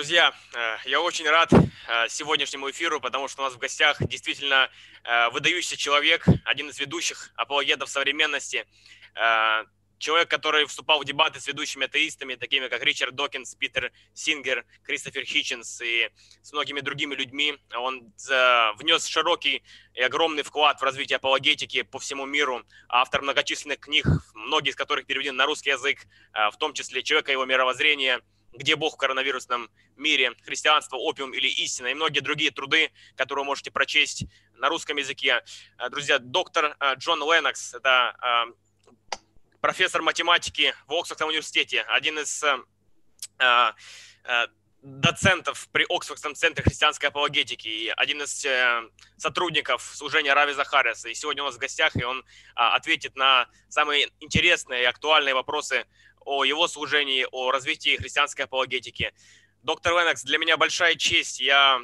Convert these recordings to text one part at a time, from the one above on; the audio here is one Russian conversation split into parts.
Друзья, э, я очень рад э, сегодняшнему эфиру, потому что у нас в гостях действительно э, выдающийся человек, один из ведущих апологетов современности, человек, который вступал в дебаты с ведущими атеистами, такими как Ричард Докинс, Питер Сингер, Кристофер Хитченс и с многими другими людьми. Он внес широкий и огромный вклад в развитие апологетики по всему миру, автор многочисленных книг, многие из которых переведены на русский язык, в том числе «Человека и его мировоззрение», где Бог в коронавирусном мире, христианство, опиум или истина и многие другие труды, которые вы можете прочесть на русском языке. Э, друзья, доктор э, Джон Леннокс, это э, профессор математики в Оксфордском университете, один из доцентов при Оксфордском центре христианской апологетики и один из сотрудников служения Рави Захариса. И сегодня у нас в гостях, и он ответит на самые интересные и актуальные вопросы о его служении, о развитии христианской апологетики. Доктор Ленокс, для меня большая честь. Я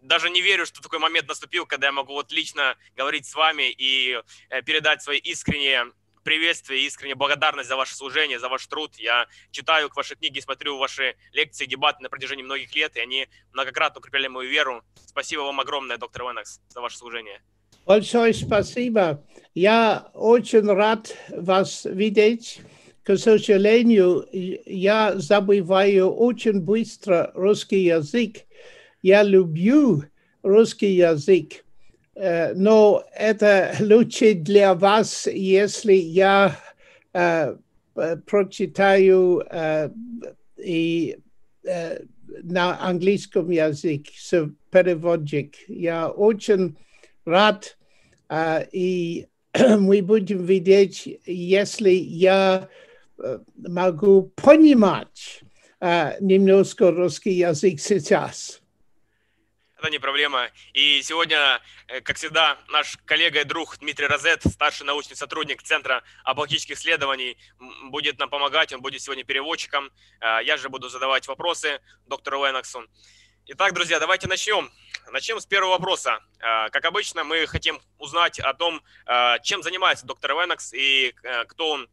даже не верю, что такой момент наступил, когда я могу вот лично говорить с вами и э, передать свои искренние приветствие, искренняя благодарность за ваше служение, за ваш труд. Я читаю ваши книги, смотрю ваши лекции, дебаты на протяжении многих лет, и они многократно укрепляли мою веру. Спасибо вам огромное, доктор Венекс, за ваше служение. Большое спасибо. Я очень рад вас видеть. К сожалению, я забываю очень быстро русский язык. Я люблю русский язык, э, но это лучше для вас, если я э, прочитаю э, и на английском языке с переводчик. Я очень рад, и мы будем видеть, если я могу понимать немножко русский язык сейчас. Это не проблема. И сегодня, э, как всегда, наш коллега и друг Дмитрий Розет, старший научный сотрудник Центра апологетических исследований, будет нам помогать. Он будет сегодня переводчиком. Э, я же буду задавать вопросы доктору Леноксу. Итак, друзья, давайте начнем. Начнем с первого вопроса. Э, как обычно, мы хотим узнать о том, чем занимается доктор Ленокс и кто он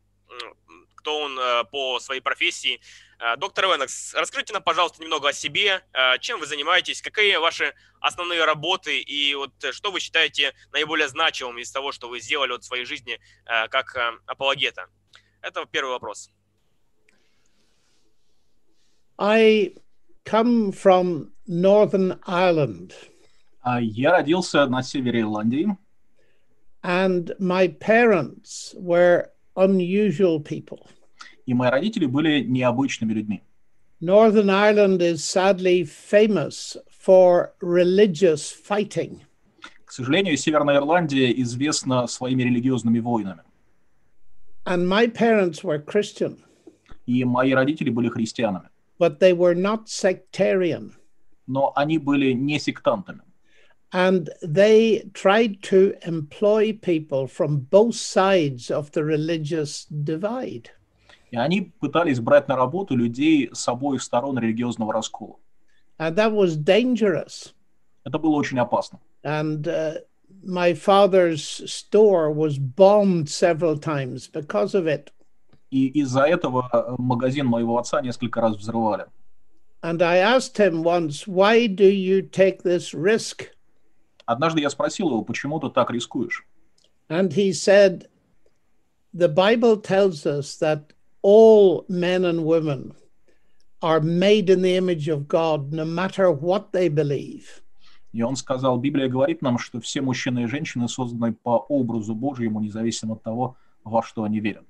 кто он э, по своей профессии. Э, доктор Венекс, расскажите нам, пожалуйста, немного о себе, э, чем вы занимаетесь, какие ваши основные работы и вот что вы считаете наиболее значимым из того, что вы сделали вот в своей жизни как апологета. Это первый вопрос. I come from Northern Ireland. А я родился на севере Ирландии. And my parents were unusual people. И мои родители были необычными людьми. Northern Ireland is sadly famous for religious fighting. К сожалению, Северная Ирландия известна своими религиозными войнами. And my parents were Christian. И мои родители были христианами. But they were not sectarian. Но они были не сектантами. And they tried to employ people from both sides of the religious divide. И они пытались брать на работу людей с обоих сторон религиозного раскола. And that was dangerous. Это было очень опасно. And uh, my father's store was bombed several times because of it. И из-за этого магазин моего отца несколько раз взрывали. And I asked him once, why do you take this risk? Однажды я спросил его, почему ты так рискуешь? And he said, the Bible tells us that all men and women are made in the image of God, no matter what they believe. И он сказал, Библия говорит нам, что все мужчины и женщины созданы по образу Божьему, независимо от того, во что они верят.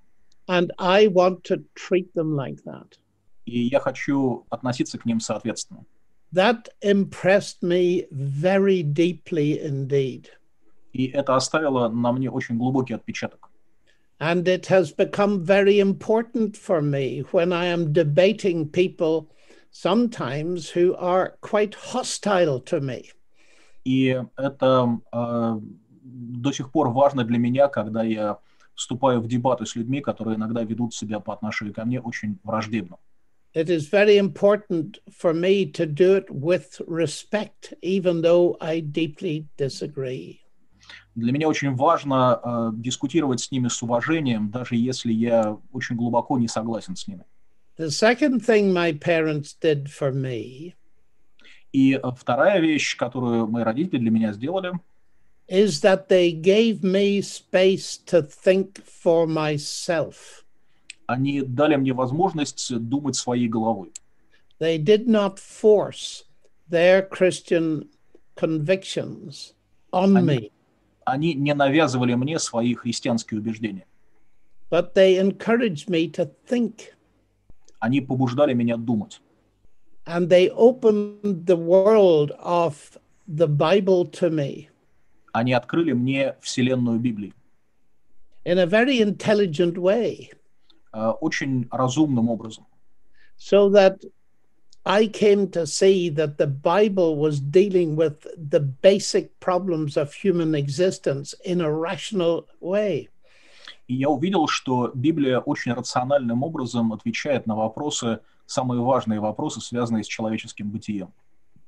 And I want to treat them like that. И я хочу относиться к ним соответственно. That impressed me very deeply indeed. И это оставило на мне очень глубокий отпечаток. And it has become very important for me when I am debating people sometimes who are quite hostile to me. И это э, до сих пор важно для меня, когда я вступаю в дебаты с людьми, которые иногда ведут себя по отношению ко мне очень враждебно. it is very important for me to do it with respect, even though I deeply disagree. Для меня очень важно э, дискутировать с ними с уважением, даже если я очень глубоко не согласен с ними. The second thing my parents did for me И э, вторая вещь, которую мои родители для меня сделали, is that they gave me space to think for myself. они дали мне возможность думать своей головой. They did not force their Christian convictions on Они- me, Они не навязывали мне свои христианские убеждения. but they encouraged me to think. Они побуждали меня думать. And they opened the world of the Bible to me Они открыли мне вселенную Библии in a very intelligent way. э, очень разумным образом. so that I came to see that the Bible was dealing with the basic problems of human existence in a rational way. И я увидел, что Библия очень рациональным образом отвечает на вопросы, самые важные вопросы, связанные с человеческим бытием.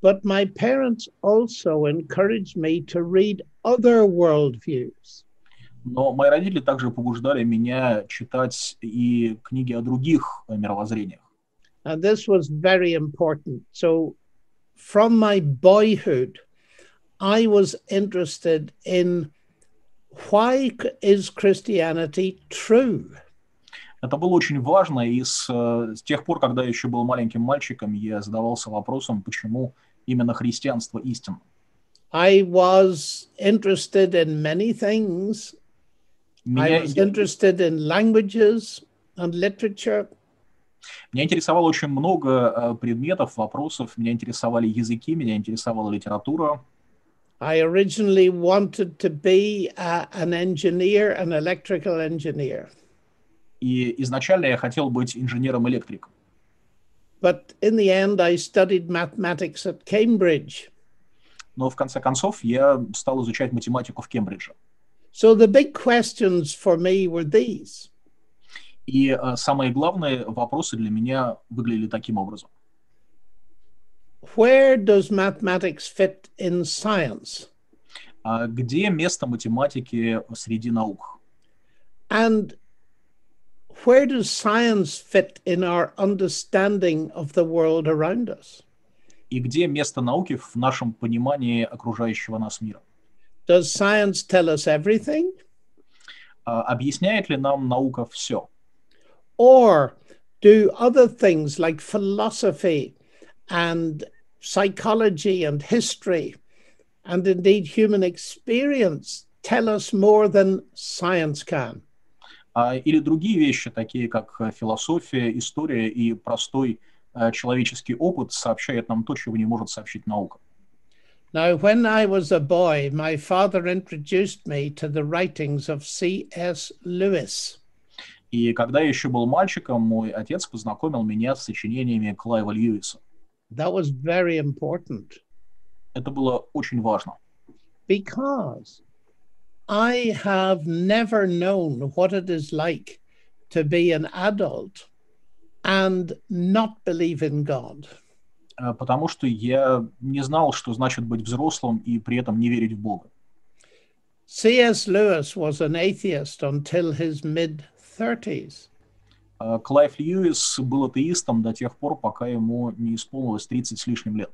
But my parents also encouraged me to read other worldviews. Но мои родители также побуждали меня читать и книги о других мировоззрениях. And this was very important. So, from my boyhood, I was interested in why c- is Christianity true? Это было очень важно, и с, э, с тех пор, когда я еще был маленьким мальчиком, я задавался вопросом, почему именно христианство истинно. I was interested in many things. I Меня, was interested in languages and literature. Меня интересовало очень много э, предметов, вопросов, меня интересовали языки, меня интересовала литература. I originally wanted to be a- an engineer, an electrical engineer. И изначально я хотел быть инженером-электриком. But in the end, I studied mathematics at Cambridge. Но в конце концов я стал изучать математику в Кембридже. So the big questions for me were these И э, самые главные вопросы для меня выглядели таким образом. Where does mathematics fit in science? А где место математики среди наук? And where does science fit in our understanding of the world around us? И где место науки в нашем понимании окружающего нас мира? Does science tell us everything? А объясняет ли нам наука все? Or do other things like philosophy and psychology and history and indeed human experience tell us more than science can? А, или другие вещи, такие как э, философия, история и простой э, человеческий опыт сообщают нам то, чего не может сообщить наука. Now, when I was a boy, my father introduced me to the writings of C.S. Lewis. И когда я еще был мальчиком, мой отец познакомил меня с сочинениями Клайва Льюиса. That was very important Это было очень важно, because I have never known what it is like to be an adult and not believe in God. э, потому что я не знал, что значит быть взрослым и при этом не верить в Бога. C.S. Lewis was an atheist until his mid 30s. Э, Клайв Льюис был атеистом до тех пор, пока ему не исполнилось 30 с лишним лет.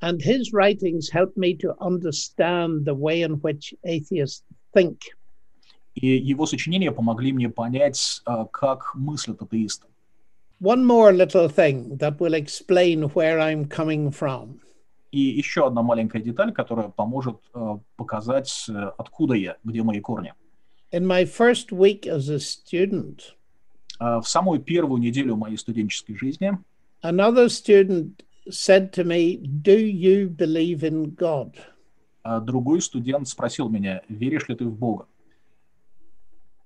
And his writings helped me to understand the way in which atheists think. И его сочинения помогли мне понять, э, как мыслят атеисты. One more little thing that will explain where I'm coming from. И еще одна маленькая деталь, которая поможет э, показать, э, откуда я, где мои корни. In my first week as a student, Э, В самую первую неделю моей студенческой жизни another student said to me, Do you believe in God? э, другой студент спросил меня, веришь ли ты в Бога?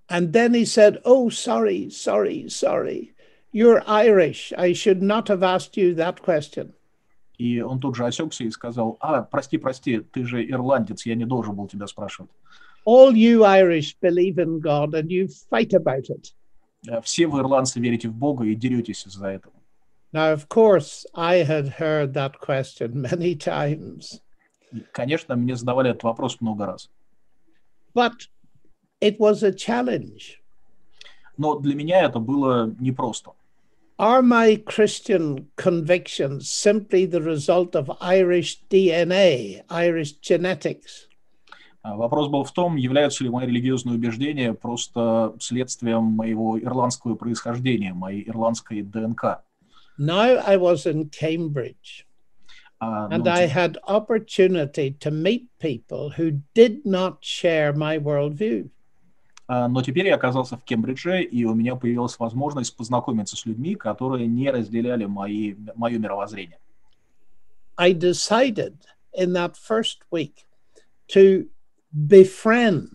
And then he said, Oh, sorry, sorry, sorry. You're Irish. I should not have asked you that question. И он тут же осекся и сказал, а, прости, прости, ты же ирландец, я не должен был тебя спрашивать. All you Irish believe in God and you fight about it. Э, Все вы, ирландцы, верите в Бога и деретесь из-за этого. Now, of course, I had heard that question many times, И, конечно, мне задавали этот вопрос много раз. but it was a challenge. Но для меня это было непросто. Are my Christian convictions simply the result of Irish DNA, Irish genetics? А Вопрос был в том, являются ли мои религиозные убеждения просто следствием моего ирландского происхождения, моей ирландской ДНК. Now I was in Cambridge А, and ну, I те- had opportunity to meet people who did not share my worldview. а, но теперь я оказался в Кембридже, и у меня появилась возможность познакомиться с людьми, которые не разделяли мои, мое мировоззрение. I decided in that first week to befriend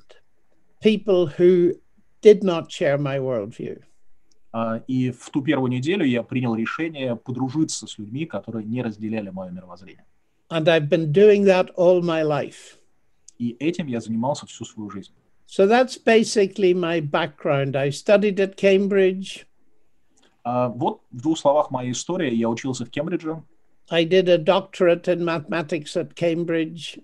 people who did not share my worldview. А, И в ту первую неделю я принял решение подружиться с людьми, которые не разделяли мое мировоззрение. And I've been doing that all my life. И этим я занимался всю свою жизнь. So that's basically my background. I studied at Cambridge. А, Вот в двух словах моя история. Я учился в Кембридже. I did a doctorate in mathematics at Cambridge.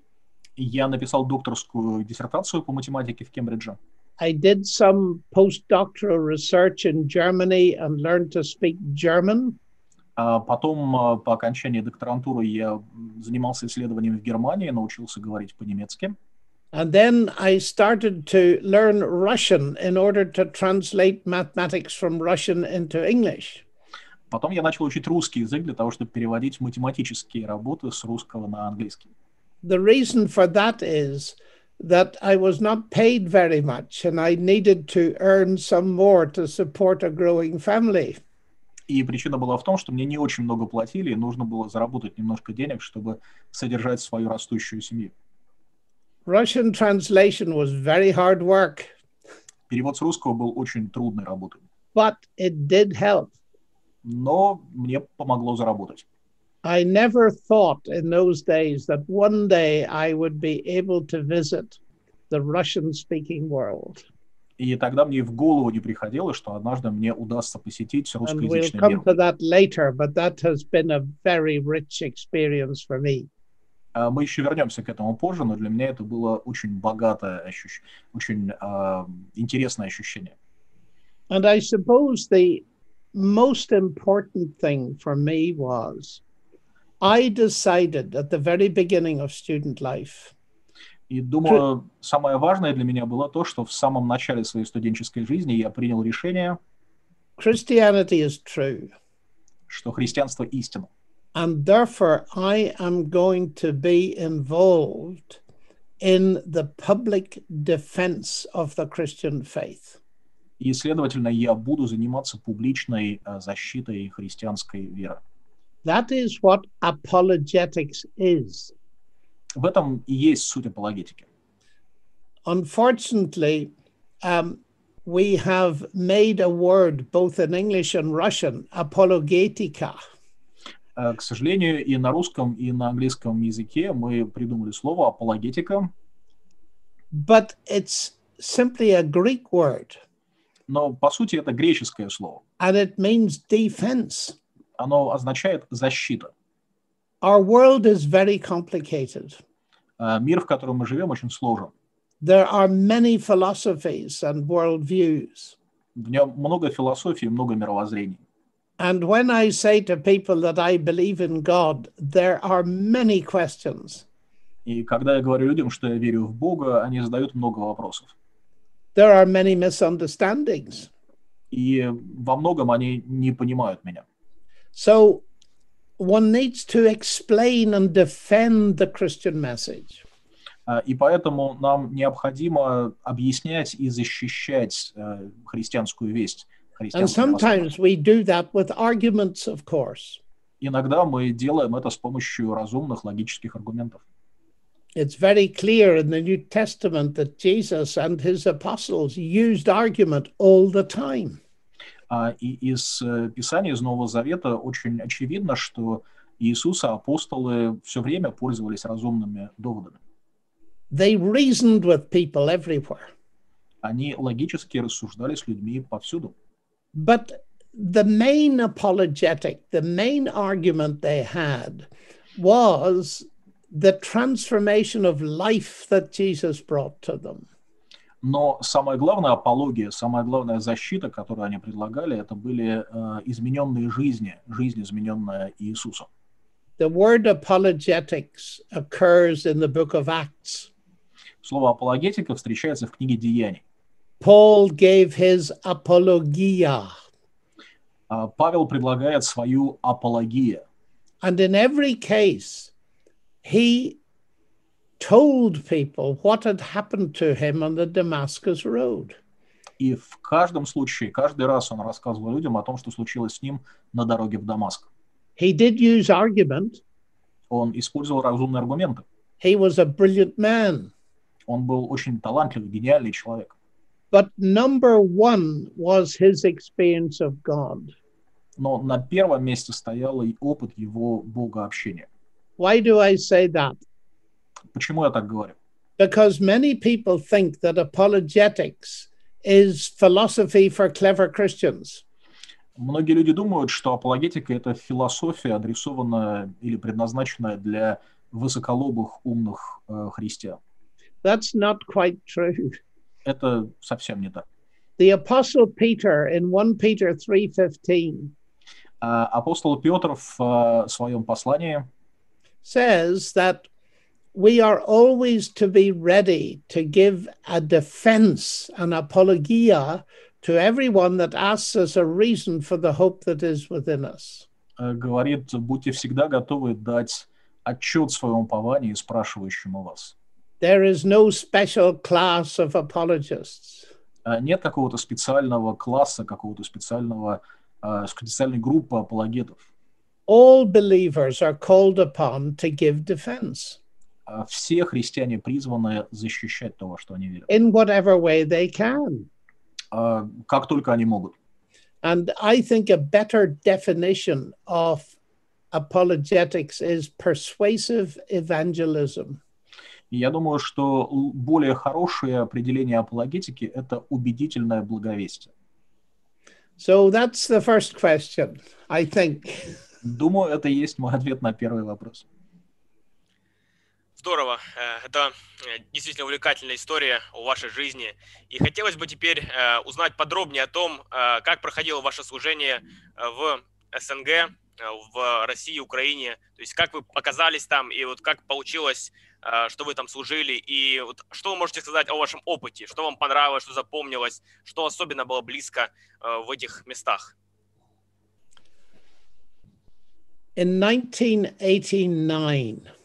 Я написал докторскую диссертацию по математике в Кембридже. I did some postdoctoral research in Germany and learned to speak German. А потом, а, по окончании докторантуры, я занимался исследованием в Германии, научился говорить по-немецки. And then I started to learn Russian in order to translate mathematics from Russian into English. Потом я начал учить русский язык для того, чтобы переводить математические работы с русского на английский. The reason for that is that I was not paid very much and I needed to earn some more to support a growing family. И причина была в том, что мне не очень много платили, и нужно было заработать немножко денег, чтобы содержать свою растущую семью. Russian translation was very hard work, Перевод с русского был очень трудной работой, but it did help. но мне помогло заработать. I never thought in those days that one day I would be able to visit the Russian speaking world. И тогда мне и в голову не приходило, что однажды мне удастся посетить And we'll русскоязычный come мир. to that later, but that has been a very rich experience for me. А Мы еще вернемся к этому позже, но для меня это было очень богатое ощущение, очень а, интересное ощущение. And I suppose the most important thing for me was I decided at the very beginning of student life И думаю, самое важное для меня было то, что в самом начале своей студенческой жизни я принял решение, Christianity is true. что христианство истина. And therefore, I am going to be involved in the public defense of the Christian faith. И, следовательно, я буду заниматься публичной а, защитой христианской веры. That is what apologetics is. В этом и есть суть апологетики. Unfortunately, um, we have made a word both in English and Russian, apologetica. А, К сожалению, и на русском, и на английском языке мы придумали слово апологетика, But it's simply a Greek word но по сути это греческое слово. and it means defense. Оно означает защита. Our world is very complicated. А, Мир, в котором мы живем, очень сложен. There are many philosophies and worldviews. В нем много философии, много мировоззрений. And when I say to people that I believe in God, there are many questions. И когда я говорю людям, что я верю в Бога, они задают много вопросов. There are many misunderstandings. И во многом они не понимают меня. So one needs to explain and defend the Christian message. А, И поэтому нам необходимо объяснять и защищать э, христианскую весть. And христианское мировоззрение. sometimes we do that with arguments, of course. Иногда мы делаем это с помощью разумных логических аргументов. It's very clear in the New Testament that Jesus and his apostles used argument all the time. А, И из э, Писания, из Нового Завета очень очевидно, что Иисус и апостолы все время пользовались разумными доводами. They reasoned with people everywhere. Они логически рассуждали с людьми повсюду. But the main apologetic, the main argument they had was the transformation of life that Jesus brought to them. Но самая главная апология, самая главная защита, которую они предлагали, это были э, измененные жизни, жизнь, измененная Иисусом. The word apologetics occurs in the book of Acts. Слово апологетика встречается в книге Деяний. Paul gave his apologia. А Павел предлагает свою апология. And in every case, he told people what had happened to him on the Damascus Road. И в каждом случае, каждый раз он рассказывал людям о том, что случилось с ним на дороге в Дамаск. He did use argument. Он использовал разумные аргументы. He was a brilliant man. Он был очень талантливый, гениальный человек. But number one was his experience of God. Но на первом месте стоял и опыт его богообщения. Why do I say that? Почему я так говорю? Because many people think that apologetics is philosophy for clever Christians. Многие люди думают, что апологетика — это философия, адресованная или предназначенная для высоколобых, умных э, христиан. That's not quite true. Это совсем не так. The apostle Peter in 1 Peter 3:15 А апостол Петр в э, своем послании says that we are always to be ready to give a defense, an apologia to everyone that asks us a reason for the hope that is within us. э, говорит, будьте всегда готовы дать отчет своему упованию, спрашивающему вас. There is no special class of apologists. А Нет какого-то специального класса, какого-то специального, э, специальной группы апологетов. All believers are called upon to give defense А Все христиане призваны защищать то, во что они верят, in whatever way they can. А как только они могут. And I think a better definition of apologetics is persuasive evangelism. Я думаю, что более хорошее определение апологетики – это убедительное благовестие. So that's the first question, I think. Думаю, это есть мой ответ на первый вопрос. Здорово. Э, Это э, действительно увлекательная история о вашей жизни. И хотелось бы теперь э, узнать подробнее о том, как проходило ваше служение в СНГ, в России, Украине. То есть как вы оказались там, и вот как получилось, что вы там служили. И вот что вы можете сказать о вашем опыте? Что вам понравилось, что запомнилось, что особенно было близко в этих местах? In 1989, Э,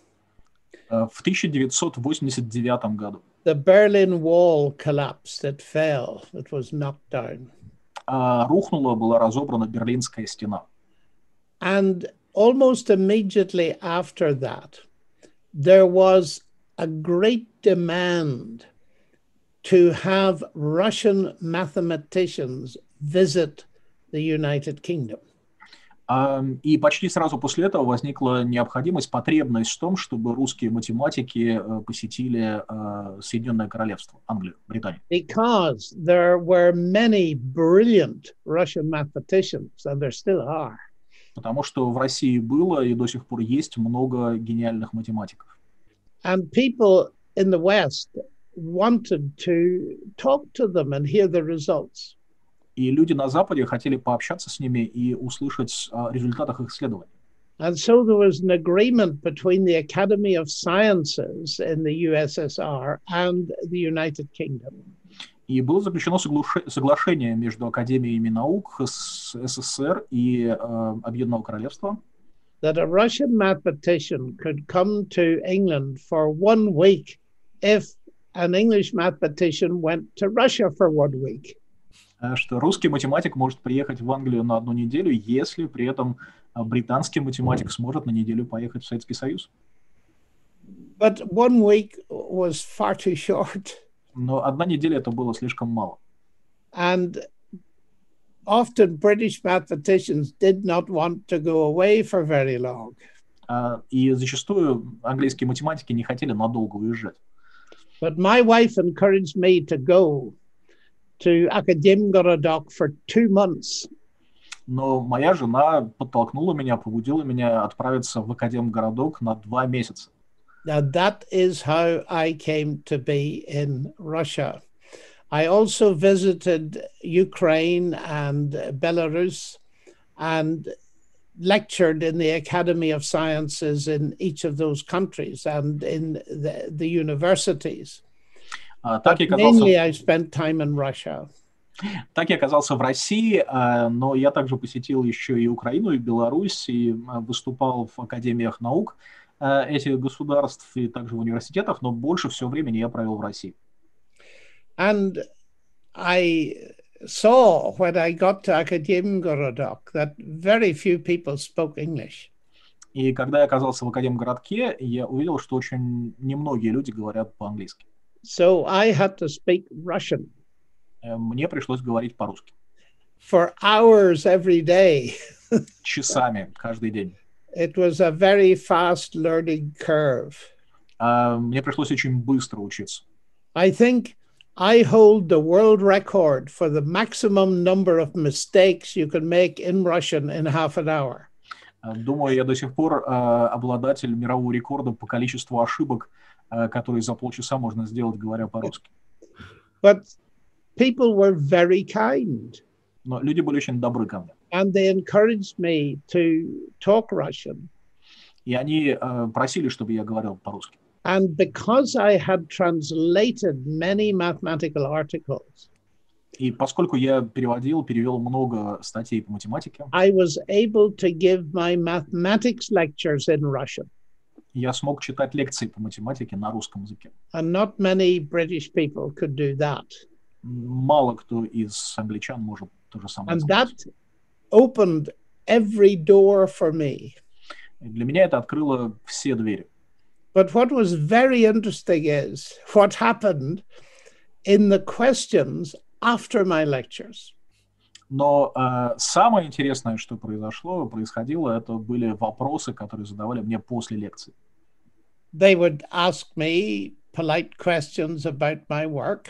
В 1989 году the Berlin Wall collapsed, it fell, it was knocked down. а, рухнула, была разобрана Берлинская стена. And almost immediately after that, there was a great demand to have Russian mathematicians visit the United Kingdom. И почти сразу после этого возникла необходимость, потребность в том, чтобы русские математики э, посетили э, Соединенное Королевство, Англию, Британию. Because there were many brilliant Russian mathematicians, and there still are. Потому что в России было и до сих пор есть много гениальных математиков. And people in the West wanted to talk to them and hear the results. И люди на Западе хотели пообщаться с ними и услышать о результатах их исследований. And so there was an agreement between the Academy of Sciences in the USSR and the United Kingdom И было заключено соглашение между Академиями наук СССР и э, Объединенного Королевства, that a Russian mathematician could come to England for one week if an English mathematician went to Russia for one week. Э, что русский математик может приехать в Англию на одну неделю, если при этом э, британский математик сможет на неделю поехать в Советский Союз. But one week was far too short. Но одна неделя это было слишком мало. And often British mathematicians did not want to go away for very long. А, И зачастую английские математики не хотели надолго уезжать. But my wife encouraged me to go to Akademgorodok for two months. Но моя жена подтолкнула меня, побудила меня отправиться в Академгородок на два месяца. Now, that is how I came to be in Russia. I also visited Ukraine and Belarus and lectured in the Academy of Sciences in each of those countries and in the, the universities. А, Так я оказался, mainly, I spent time in Russia. так я оказался в России, а, но я также посетил еще и Украину, и Беларусь, и а, выступал в академиях наук этих государств, и также в университетах, но больше всего времени я провел в России. And I saw when I got to Akademgorodok that very few people spoke English. И когда я оказался в Академгородке, я увидел, что очень немногие люди говорят по-английски. So I had to speak Russian Э, Мне пришлось говорить по-русски. for hours every day. Часами, каждый день. It was a very fast learning curve. А, Мне пришлось очень быстро учиться. I think I hold the world record for the maximum number of mistakes you can make in Russian in half an hour. А, Думаю, я до сих пор а, обладатель мирового рекорда по количеству ошибок, а, которые за полчаса можно сделать, говоря по-русски. But people were very kind Но люди были очень добры ко мне. and they encouraged me to talk Russian. И они а, просили, чтобы я говорил по-русски. And because I had translated many mathematical articles, И поскольку я переводил, перевел много статей по математике, I was able to give my mathematics lectures in Russian. Я смог читать лекции по математике на русском языке. And not many British people could do that. Мало кто из англичан может то же самое And that opened every door for me. Для меня это открыло все двери. But what was very interesting is what happened in the questions after my lectures. Но э, самое интересное, что произошло, происходило, это были вопросы, которые задавали мне после лекции. They would ask me polite questions about my work,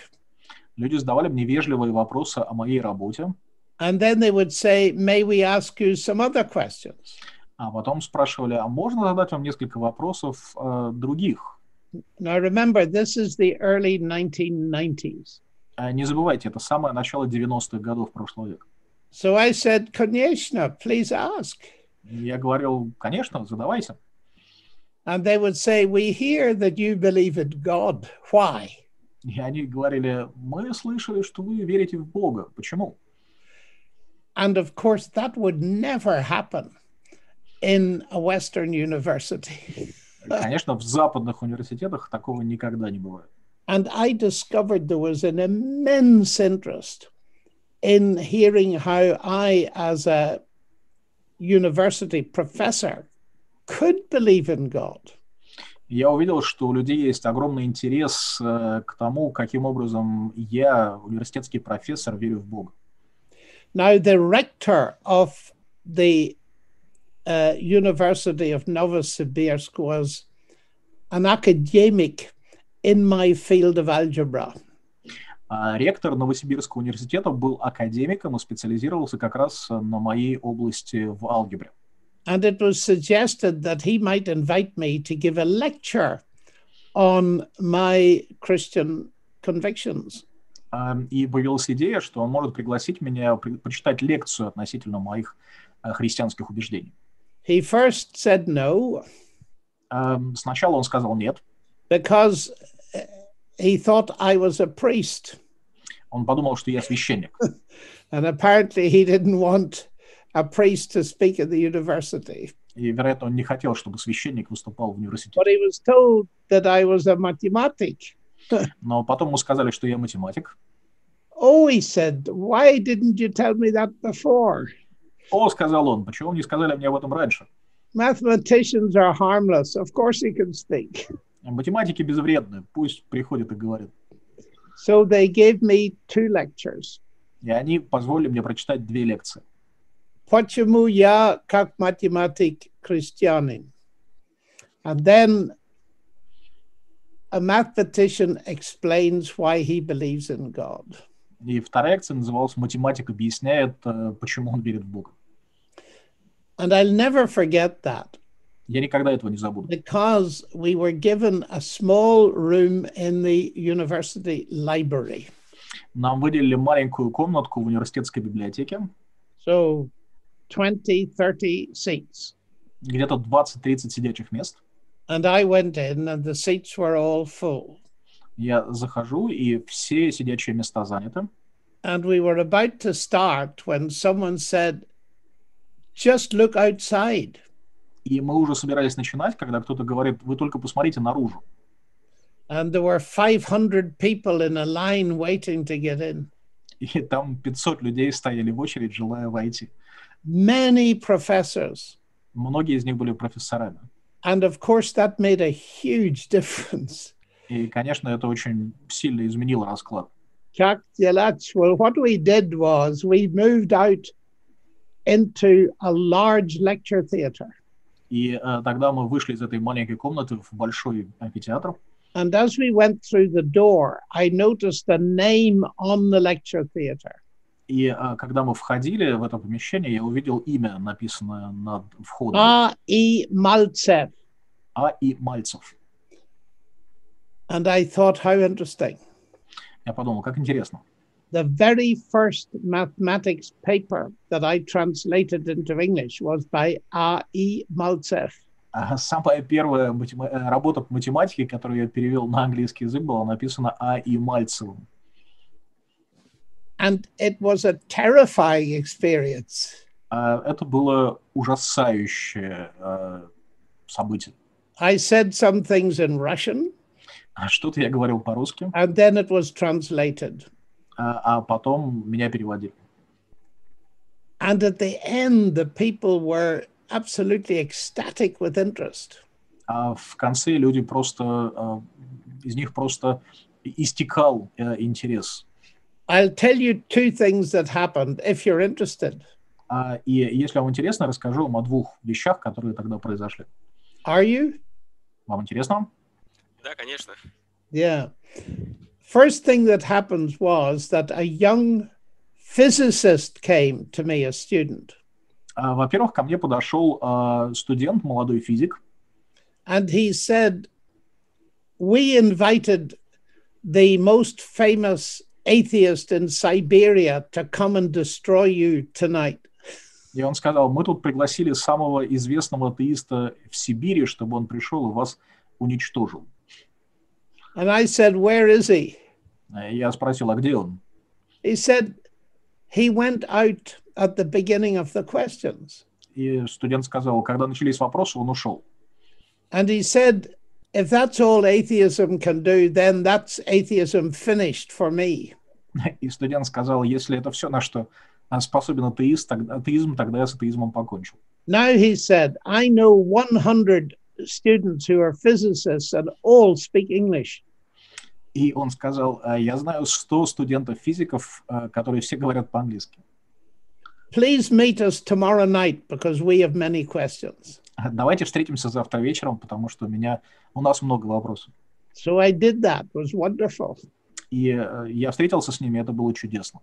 Люди задавали мне вежливые вопросы о моей работе, and then they would say, May we ask you some other questions? а потом спрашивали, а можно задать вам несколько вопросов э, других? Now, remember, this is the early 1990s. Э, не забывайте, это самое начало 90-х годов прошлого века. So I said, Конечно, please ask. Я говорил, конечно, задавайте. And they would say, We hear that you believe in God. Why? И они говорили, мы слышали, что вы верите в Бога. Почему? And of course, that would never happen in a Western university. Конечно, в западных университетах такого никогда не бывает. And I discovered there was an immense interest in hearing how I, as a university professor, could believe in God. Я увидел, что у людей есть огромный интерес э, к тому, каким образом я, университетский профессор, верю в Бога. Now, the rector of the uh, University of Novosibirsk was an academic in my field of algebra. А ректор Новосибирского университета был академиком и специализировался как раз на моей области в алгебре. And it was suggested that he might invite me to give a lecture on my Christian convictions. А, И появилась идея, что он может пригласить меня почитать лекцию относительно моих э, христианских убеждений. He first said no А, Сначала он сказал нет. because uh, he thought I was a priest. Он подумал, что я священник. And apparently, he didn't want a priest to speak at the university. И, вероятно, он не хотел, чтобы священник выступал в университете. But he was told that I was a mathematic. Но потом ему сказали, что я математик. Oh, he said, why didn't you tell me that before? О, сказал он, почему вы не сказали мне об этом раньше? Mathematicians are harmless. Of course, he can speak. Математики безвредны, пусть приходят и говорят. So they gave me two lectures. И они позволили мне прочитать две лекции. Почему я как математик христианин? And then a mathematician explains why he believes in God. И вторая лекция называлась «Математик объясняет, э, почему он верит в Бога». And I'll never forget that Я никогда этого не забуду. because we were given a small room in the university library. Нам выделили маленькую комнатку в университетской библиотеке, So 20, 30 seats. где-то 20-30 сидячих мест. And I went in, and the seats were all full. Я захожу, и все сидячие места заняты. And we were about to start when someone said, Just look outside. И мы уже собирались начинать, когда кто-то говорит, вы только посмотрите наружу. And there were 500 people in a line waiting to get in. И там 500 людей стояли в очередь, желая войти. Many professors. Многие из них были профессорами. And of course, that made a huge difference. И, конечно, это очень сильно изменило расклад. Jack Gillette, well, what we did was we moved out into a large lecture theatre. И э, тогда мы вышли из этой маленькой комнаты в большой амфитеатр. And as we went through the door, I noticed the name on the lecture theatre. И э, когда мы входили в это помещение, я увидел имя, написанное над входом. A. E. Maltsev. А. И. Мальцев. And I thought, how interesting. Я подумал, как интересно. The very first mathematics paper that I translated into English was by A. E. Maltsev. А Самая первая матема- э, работа по математике, которую я перевел на английский язык, была написана А. И. Мальцевым. And it was a terrifying experience. А Это было ужасающее э, событие. I said some things in Russian, А Что-то я говорил по-русски, and then it was translated. А а потом меня переводили. And at the end, the people were absolutely ecstatic with interest. А в конце люди просто, э, из них просто истекал э, интерес. I'll tell you two things that happened if you're interested. А, И если вам интересно, расскажу вам о двух вещах, которые тогда произошли. Are you? Вам интересно? Да, конечно. Yeah. First thing that happened was that a young physicist came to me, a student, А, Во-первых, ко мне подошел а, студент, молодой физик, and he said, We invited the most famous atheist in Siberia to come and destroy you tonight. и он сказал, мы тут пригласили самого известного атеиста в Сибири, чтобы он пришел и вас уничтожил. And I said, Where is he? А Я спросил, а где он? He said, He went out at the beginning of the questions. И студент сказал, когда начались вопросы, он ушел. And he said, If that's all atheism can do, then that's atheism finished for me. И студент сказал, если это все, на что а, способен атеист, тогда, атеизм, тогда я с атеизмом покончил. Now he said, I know 100 students who are physicists and all speak English. И он сказал, «А, я знаю 100 студентов-физиков, а, которые все говорят по-английски. Please meet us tomorrow night because we have many questions. Давайте встретимся завтра вечером, потому что у меня, у нас много вопросов. So I did that. It was wonderful. И э, я встретился с ними, это было чудесно.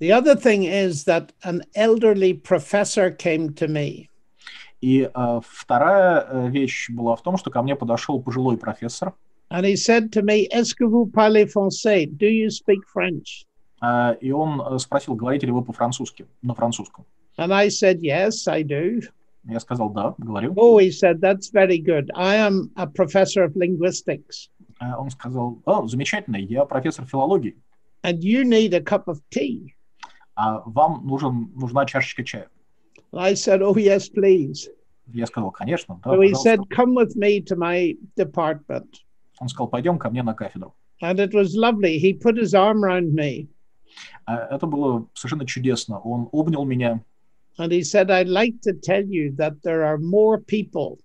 The other thing is that an elderly professor came to me И э, вторая э, вещь была в том, что ко мне подошел пожилой профессор, and he said to me, Est-ce que vous parlez français? Do you speak French? э, и он э, спросил, говорите ли вы по-французски, на французском. And I said, Yes, I do. Я сказал, да, говорю. Oh, he said, That's very good. I am a professor of linguistics, Э, он сказал, о, замечательно, я профессор филологии, and you need a cup of tea. а вам нужен, нужна чашечка чая. I said, Oh, yes, please. Я сказал, конечно, да, So he пожалуйста. said, Come with me to my department. Он сказал, пойдем ко мне на кафедру. And it was lovely. He put his arm around me А Это было совершенно чудесно. Он обнял меня, and he said, I'd like to tell you that there are more people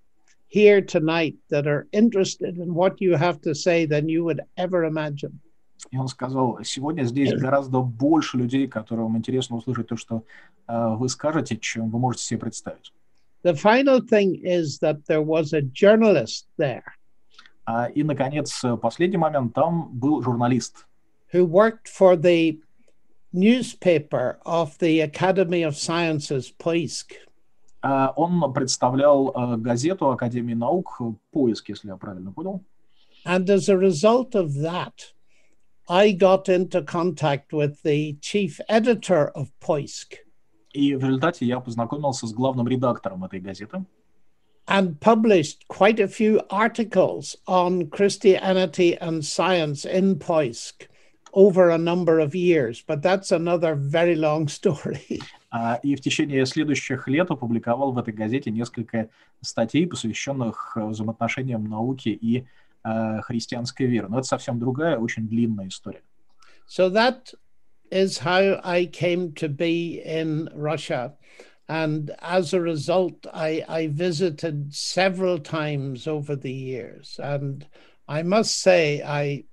here tonight that are interested in what you have to say than you would ever imagine. И он сказал, сегодня здесь гораздо больше людей, которым интересно услышать то, что э, вы скажете, чем вы можете себе представить. The final thing is that there was a journalist there А, и, наконец, последний момент, там был журналист, who worked for the newspaper of the Academy of Sciences, Poisk. А, он представлял э, газету Академии наук «Поиск», если я правильно понял. And as a result of that, I got into contact with the chief editor of Poisk И в результате я познакомился с главным редактором этой газеты and published quite a few articles on Christianity and science in Poisk over a number of years. But that's another very long story. А, И в течение следующих лет опубликовал в этой газете несколько статей, посвященных э, взаимоотношениям науки и э, христианской веры. Но это совсем другая, очень длинная история. So that is how I came to be in Russia. And as a result, I, I visited several times over the years. And I must say, I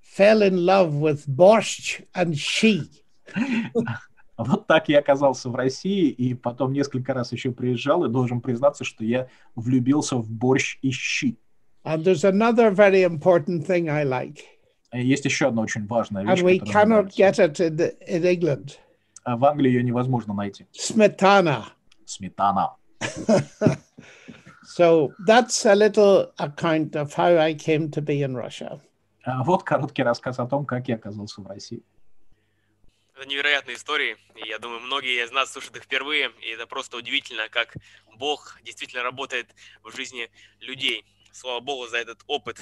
fell in love with borscht and she. Вот так я оказался в России, и потом несколько раз еще приезжал, и должен признаться, что я влюбился в борщ и щи. And there's another very important thing I like. Есть еще одна очень важная вещь, And we cannot get it in, the, in England. А в Англии ее невозможно найти. Smetana. Сметана. So that's a little account of how I came to be in Russia. А Вот короткий рассказ о том, как я оказался в России. Это невероятные истории, и я думаю, многие из нас слушают их впервые, и это просто удивительно, как Бог действительно работает в жизни людей. Слава Богу за этот опыт.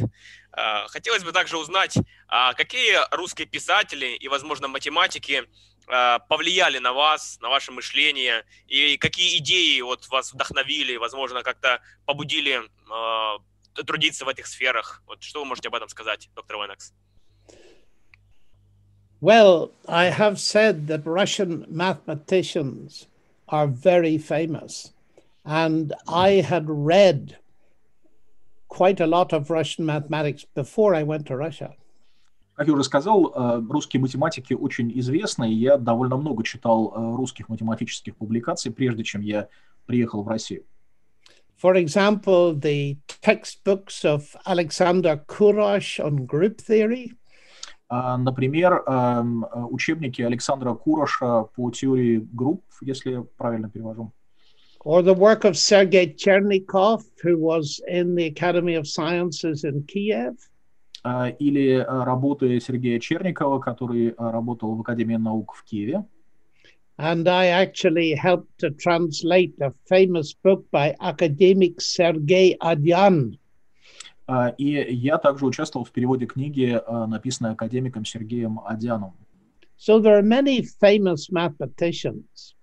А, Хотелось бы также узнать, а какие русские писатели и, возможно, математики а, повлияли на вас, на ваше мышление, и какие идеи вот вас вдохновили, возможно, как-то побудили трудиться в этих сферах. Вот что вы можете об этом сказать, доктор Венекс? Well, I have said that Russian mathematicians are very famous. And I had read quite a lot of Russian mathematics before I went to Russia. Как я уже сказал, э, русские математики очень известны, и я довольно много читал э, русских математических публикаций, прежде чем я приехал в Россию. For example, the textbooks of Alexander Kurosh on group theory, А, Например, эм, э, учебники Александра Куроша по теории групп, если я правильно перевожу. or the work of Sergei Chernikov, who was in the Academy of Sciences in Kiev, А, Или э, работы Сергея Черникова, который э, работал в Академии наук в Киеве. And I actually helped to translate a famous book by academic Sergei Adyan. А, И я также участвовал в переводе книги, э, написанной академиком Сергеем Адяном. So there are many famous mathematicians.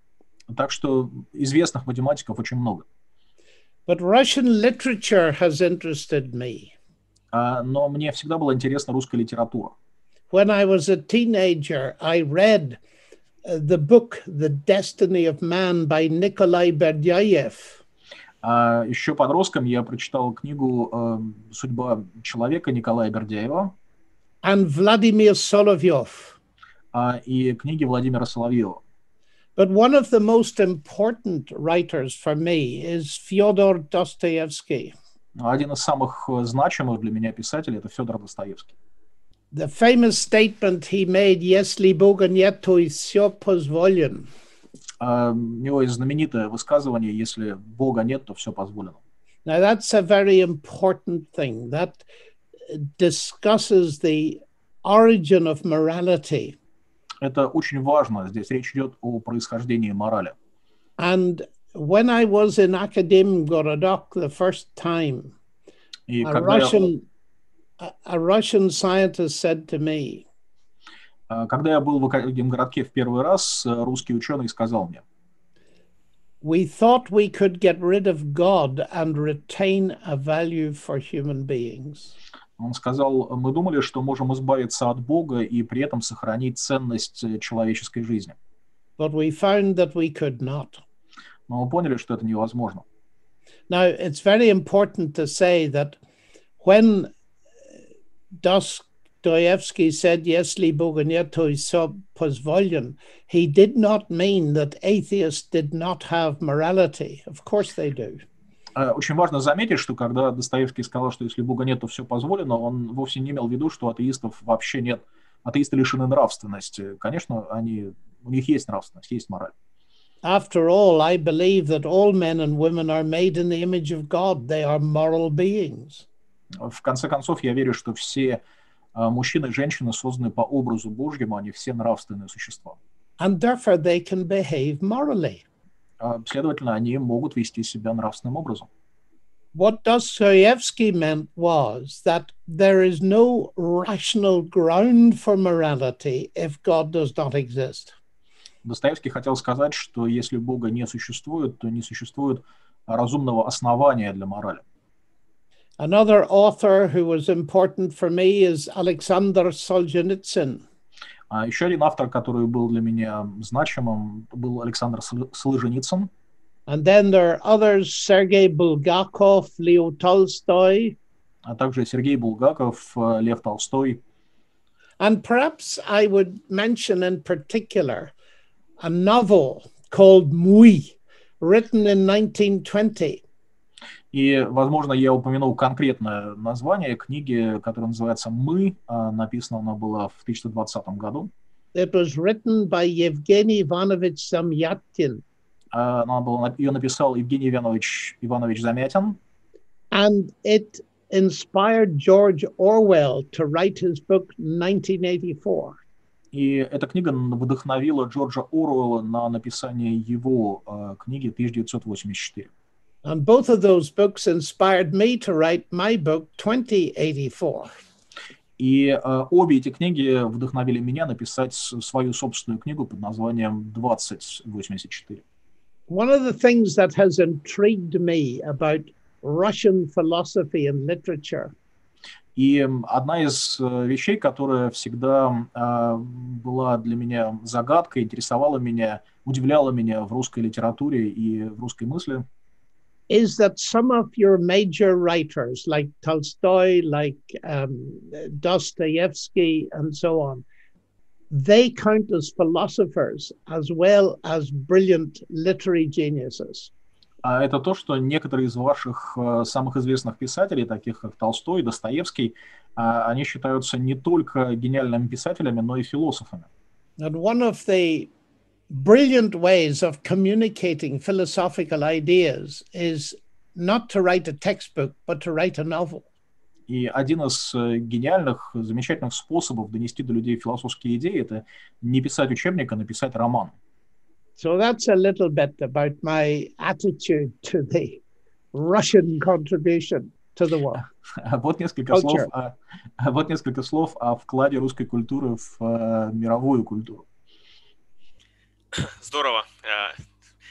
Так что известных математиков очень много. But Russian literature has interested me. А, Но мне всегда была интересна русская литература. When I was a teenager, I read uh, the book The Destiny of Man by Nikolai Berdyaev. А еще подростком я прочитал книгу э, «Судьба человека» Николая Бердяева and Vladimir Solovyov. а, и книги Владимира Соловьева. But one of the most important writers for me is Fyodor Dostoevsky. Один из самых э, значимых для меня писателей – это Федор Достоевский. The famous statement he made, если Бога нет, то и все позволен. А, У него есть знаменитое высказывание «Если Бога нет, то все позволено». Now, that's a very important thing. That discusses the origin of morality. Это очень важно. Здесь речь идет о происхождении морали. And when I was in Akademgorodok the first time, И a когда я, Russian, a, Russian scientist said to me, а, когда я был в Академгородке в первый раз, э, русский ученый сказал мне, We thought we could get rid of God and retain a value for human beings. Он сказал, мы думали, что можем избавиться от Бога и при этом сохранить ценность э, человеческой жизни. But we found that we could not. Но мы поняли, что это невозможно. Now, it's very important to say that when Dostoevsky said, Если Бога нет, то и все позволен, he did not mean that atheists did not have morality. Of course they do. Э, Очень важно заметить, что когда Достоевский сказал, что если Бога нет, то все позволено, он вовсе не имел в виду, что атеистов вообще нет. Атеисты лишены нравственности. Конечно, они, у них есть нравственность, есть мораль. After all, I believe that all men and women are made in the image of God. They are moral beings. В конце концов, я верю, что все А Мужчины и женщины созданы по образу Божьему, они все нравственные существа. and therefore they can behave morally. А, Следовательно, они могут вести себя нравственным образом. What Dostoevsky meant was that there is no rational ground for morality if God does not exist. Достоевский хотел сказать, что если Бога не существует, то не существует разумного основания для морали. Another author who was important for me is Alexander Solzhenitsyn. А еще один автор, который был для меня значимым, был Александр Сл- Солженицын. And then there are others Sergei Bulgakov, Leo Tolstoy, а также Сергей Булгаков, э, Лев Толстой. and perhaps I would mention in particular a novel called Mui, written in 1920. И, возможно, я упомянул конкретное название книги, которая называется «Мы». А, Написана она была в 1920 году. It was written by Yevgeny Ivanovich Zamyatin, А, Она была, ее написал Евгений Иванович, Иванович Замятин. and it inspired George Orwell to write his book 1984. И эта книга вдохновила Джорджа Оруэлла на написание его э, книги 1984. And both of those books inspired me to write my book 2084. И э, обе эти книги вдохновили меня написать свою собственную книгу под названием «2084». One of the things that has intrigued me about Russian philosophy and literature И одна из э, вещей, которая всегда э, была для меня загадкой, интересовала меня, удивляла меня в русской литературе и в русской мысли, is that some of your major writers, like Tolstoy, like um, Dostoevsky, and so on, they count as philosophers as well as brilliant literary geniuses. а это то, что некоторые из ваших э, самых известных писателей, таких как Толстой, Достоевский, а, они считаются не только гениальными писателями, но и философами. And one of the brilliant ways of communicating philosophical ideas is not to write a textbook, but to write a novel. И один из э, гениальных, замечательных способов донести до людей философские идеи – это не писать учебник, а написать роман. So that's a little bit about my attitude to the Russian contribution to the world. Вот несколько Culture. слов, о, вот несколько слов о вкладе русской культуры в э, мировую культуру. Здорово. Э,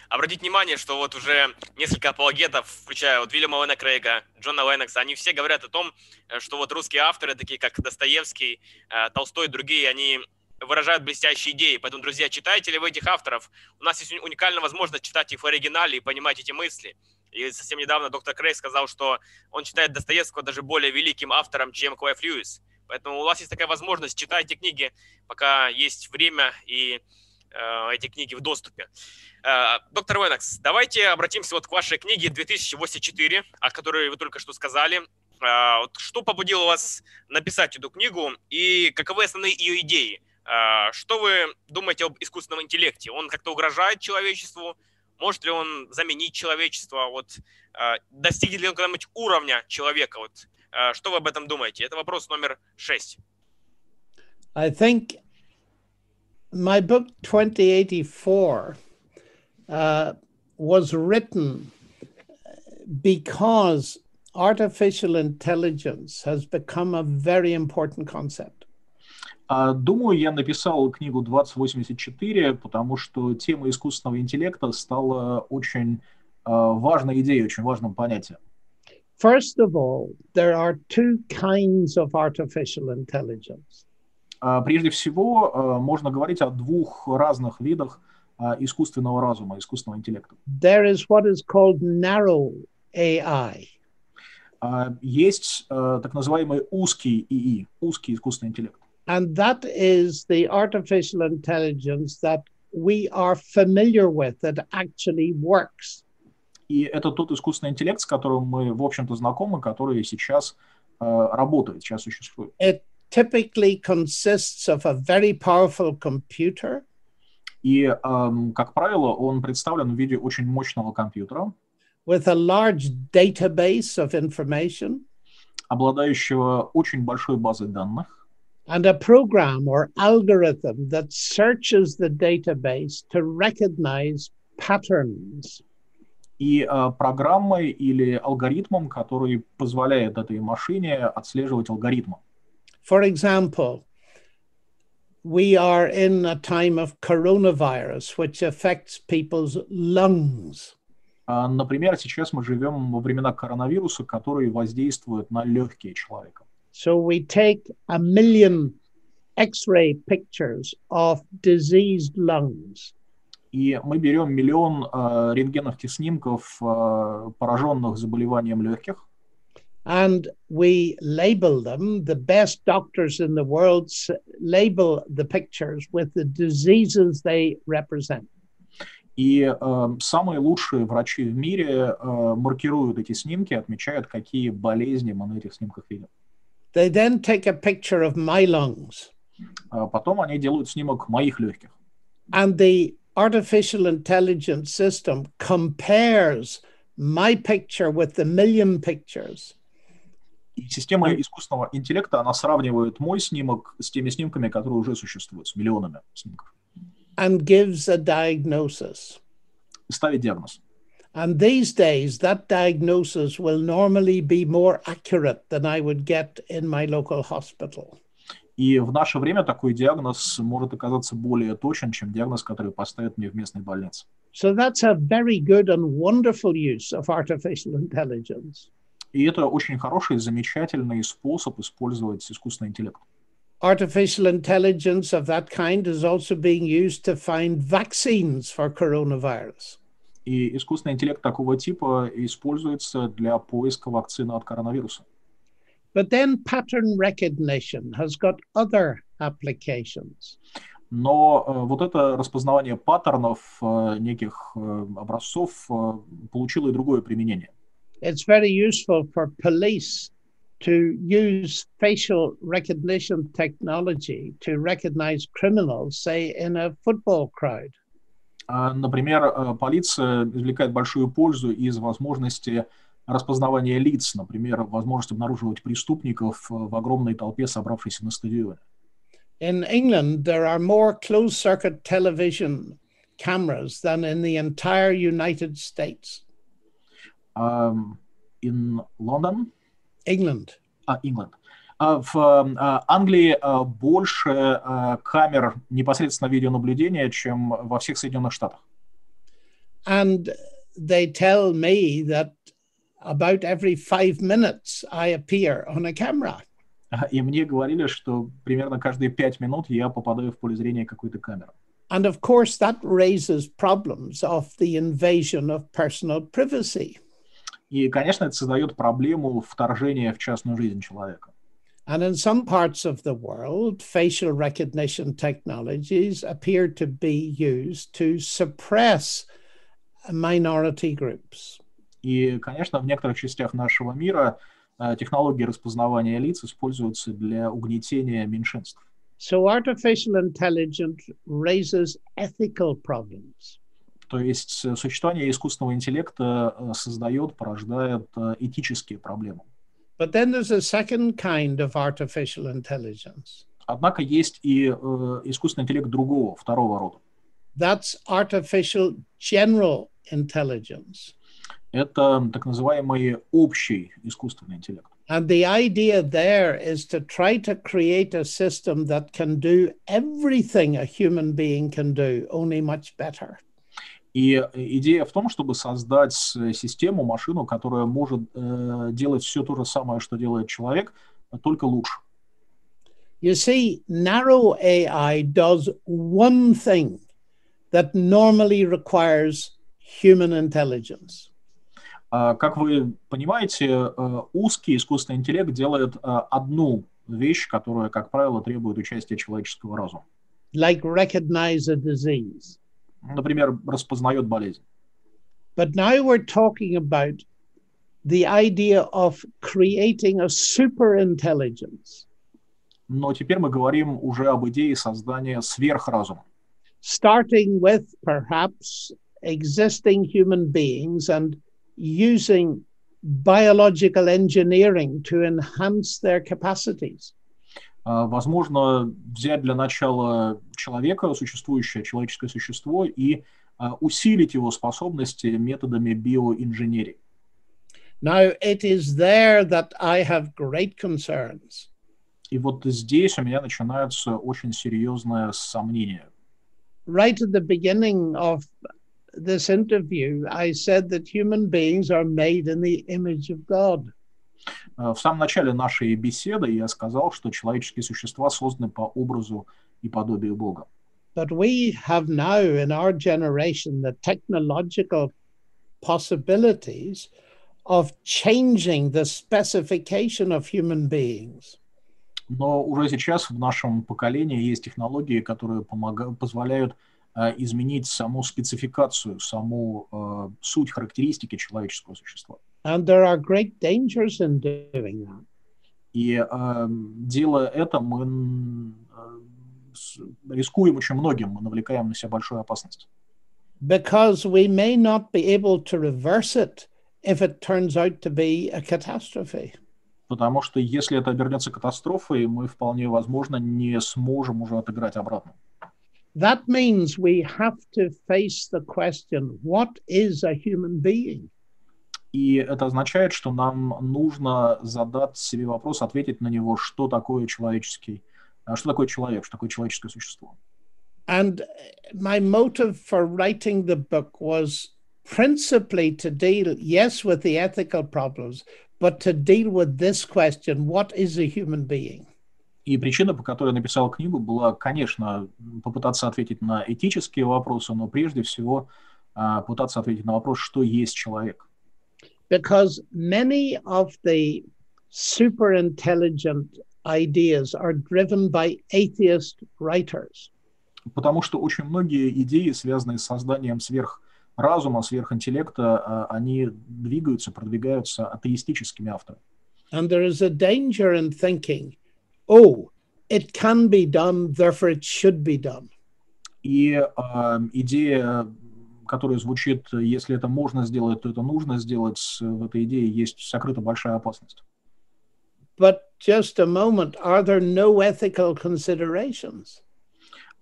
Обратить внимание, что вот уже несколько апологетов, включая вот Вильяма Уэна Крейга, Джона Леннокса, они все говорят о том, э, что вот русские авторы, такие как Достоевский, э, Толстой и другие, они выражают блестящие идеи. Поэтому, друзья, читайте ли вы этих авторов? У нас есть уни- уникальная возможность читать их в оригинале и понимать эти мысли. И совсем недавно доктор Крейг сказал, что он считает Достоевского даже более великим автором, чем Клайв Льюис. Поэтому у вас есть такая возможность, читайте книги, пока есть время и эти книги в доступе. Э, Доктор Леннокс, давайте обратимся вот к вашей книге 2084, о которой вы только что сказали. Э, Что побудило вас написать эту книгу и каковы основные ее идеи? Э, Что вы думаете об искусственном интеллекте? Он как-то угрожает человечеству? Может ли он заменить человечество? Вот, э, достигнет ли он когда-нибудь уровня человека? Вот, э, что вы об этом думаете? Это вопрос номер шесть. I think my book 2084 uh, was written because artificial intelligence has become a very important concept. А, Думаю, я написал книгу 2084, потому что тема искусственного интеллекта стала очень э, важной идеей, очень важным понятием. First of all, there are two kinds of artificial intelligence. А, Прежде всего, э, можно говорить о двух разных видах а, искусственного разума, искусственного интеллекта. There is what is called narrow AI, А, Есть так называемый узкий ИИ, узкий искусственный интеллект. and that is the artificial intelligence that we are familiar with that actually works. И это тот искусственный интеллект, с которым мы, в общем-то, знакомы, который сейчас работает, сейчас существует. It typically consists of a very powerful computer И, эм, как правило, он представлен в виде очень мощного компьютера, with a large database of information, обладающего очень большой базой данных, and a program or algorithm that searches the database to recognize patterns. И э, программой или алгоритмом, который позволяет этой машине отслеживать алгоритмы. For example, we are in a time of coronavirus, which affects people's lungs. А, Например, сейчас мы живем во времена коронавируса, которые воздействуют на легкие человека. So we take a million X ray pictures of diseased lungs. И мы берем миллион э, рентгеновских снимков э, пораженных заболеванием легких, and we label them. The best doctors in the world s- label the pictures with the diseases they represent. и э, самые лучшие врачи в мире э, маркируют эти снимки, отмечают, какие болезни мы на этих снимках видим. They then take a picture of my lungs, А потом они делают снимок моих легких. and the artificial intelligence system compares my picture with the million pictures. И система искусственного интеллекта, она сравнивает мой снимок с теми снимками, которые уже существуют, с миллионами снимков, and gives a diagnosis. ставит диагноз. And these days, that diagnosis will normally be more accurate than I would get in my local hospital. И в наше время такой диагноз может оказаться более точен, чем диагноз, который поставят мне в местной больнице. So that's a very good and wonderful use of artificial intelligence. И это очень хороший, замечательный способ использовать искусственный интеллект. Artificial intelligence of that kind is also being used to find vaccines for coronavirus. И искусственный интеллект такого типа используется для поиска вакцины от коронавируса. But then pattern recognition has got other applications. Но э, вот это распознавание паттернов, э, неких э, образцов, э, получило и другое применение. It's very useful for police to use facial recognition technology to recognize criminals, say, in a football crowd. А, Например, э, полиция извлекает большую пользу из возможности распознавания лиц, например, возможность обнаруживать преступников э, в огромной толпе, собравшейся на стадионе. In England, there are more closed circuit television cameras than in the entire United States. Ам, In London, England. а, England. А В э, а, Англии э, больше э, камер непосредственно видеонаблюдения, чем во всех Соединенных Штатах. And they tell me that about every five minutes I appear on a camera. А, И мне говорили, что примерно каждые пять минут я попадаю в поле зрения какой-то камеры. And of course, that raises problems of the invasion of personal privacy. И, конечно, это создает проблему вторжения в частную жизнь человека. And in some parts of the world, facial recognition technologies appear to be used to suppress minority groups. И, конечно, в некоторых частях нашего мира э, технологии распознавания лиц используются для угнетения меньшинств. So artificial intelligence raises ethical problems. То есть существование искусственного интеллекта э, создает, порождает э, этические проблемы. But then there's a second kind of artificial intelligence. Однако есть и э, искусственный интеллект другого, второго рода. That's artificial general intelligence. Это так называемый общий искусственный интеллект. And the idea there is to try to create a system that can do everything a human being can do, only much better. И идея в том, чтобы создать с- систему, машину, которая может э, делать все то же самое, что делает человек, только лучше. You see, narrow AI does one thing that normally requires human intelligence. А, Как вы понимаете, э, узкий искусственный интеллект делает э, одну вещь, которая, как правило, требует участия человеческого разума. like recognize a disease. Например, распознает болезнь. But now we're talking about the idea of creating a super intelligence, Но теперь мы говорим уже об идее создания сверхразума. starting with perhaps existing human beings and using biological engineering to enhance their capacities. А, Возможно, взять для начала человека, существующее человеческое существо, и а, усилить его способности методами биоинженерии. Now, it is there that I have great concerns. И вот здесь у меня начинаются очень серьезные сомнения. Right at the beginning of this interview, I said that human beings are made in the image of God. Э, В самом начале нашей беседы я сказал, что человеческие существа созданы по образу и подобию Бога. But we have now in our generation the technological possibilities of changing the specification of human beings. Но уже сейчас в нашем поколении есть технологии, которые помогают, позволяют э, изменить саму спецификацию, саму э, суть характеристики человеческого существа. And there are great dangers in doing that. И э, делая это, мы м, э, с- рискуем очень многим, мы навлекаем на себя большую опасность. Because we may not be able to reverse it if it turns out to be a catastrophe. Потому что если это обернется катастрофой, мы вполне возможно не сможем уже отыграть обратно. That means we have to face the question what is a human being? И это означает, что нам нужно задать себе вопрос, ответить на него, что такое человеческий, а, что такое человек, что такое человеческое существо. And my motive for writing the book was principally to deal, yes, with the ethical problems, but to deal with this question what is a human being? И причина, по которой я написал книгу, была, конечно, попытаться ответить на этические вопросы, но прежде всего а, пытаться ответить на вопрос, что есть человек. Because many of the super intelligent ideas are driven by atheist writers. Потому что очень многие идеи, связанные с созданием сверхразума, сверхинтеллекта, а, они двигаются, продвигаются атеистическими авторами. And there is a danger in thinking, oh, it can be done, therefore it should be done. И а, идея, которая звучит, если это можно сделать, то это нужно сделать, в этой идее есть сокрыта большая опасность. But just a moment, are there no ethical considerations?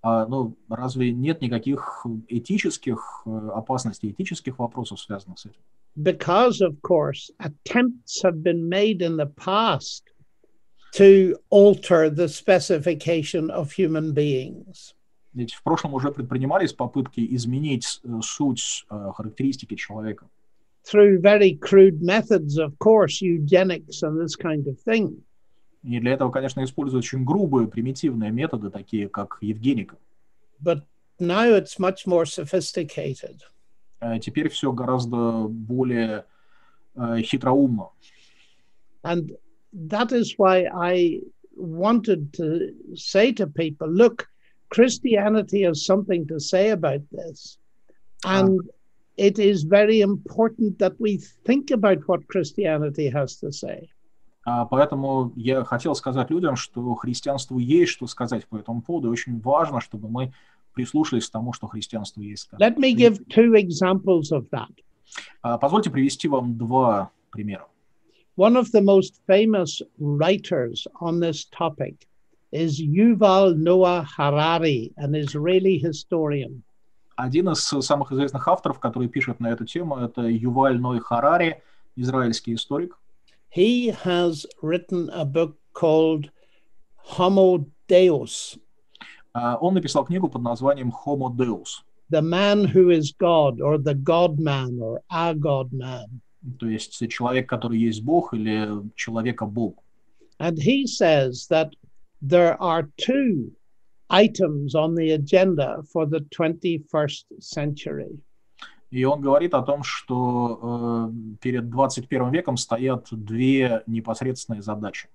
А, ну, разве нет никаких этических э, опасностей, этических вопросов, связанных с этим? Because, of course, attempts have been made in the past to alter the specification of human beings. Ведь в прошлом уже предпринимались попытки изменить э, суть э, характеристики человека. Through very crude methods, of course, eugenics and this kind of thing. И для этого, конечно, используют очень грубые, примитивные методы, такие как Евгеника. But now it's much more sophisticated. А теперь все гораздо более э, хитроумно. And that is why I wanted to say to people look, Christianity has something to say about this. And it is very important that we think about what Christianity has to say. А Поэтому я хотел сказать людям, что христианству есть что сказать по этому поводу, и очень важно, чтобы мы прислушались к тому, что христианство есть сказать. Let me give two examples of that. А, Позвольте привести вам два примера. One of the most famous writers on this topic is Yuval Noah Harari, an Israeli historian. Один из самых известных авторов, который пишет на эту тему, это Юваль Ной Харари, израильский историк. He has written a book called Homo Deus, А, Он написал книгу под названием Homo Deus, the man who is God, or the God man, or a God man. то есть человек, который есть Бог или человека-бог. And he says that there are two items on the agenda for the 21st century. И он говорит о том, что э, перед 21 веком стоят две непосредственные задачи.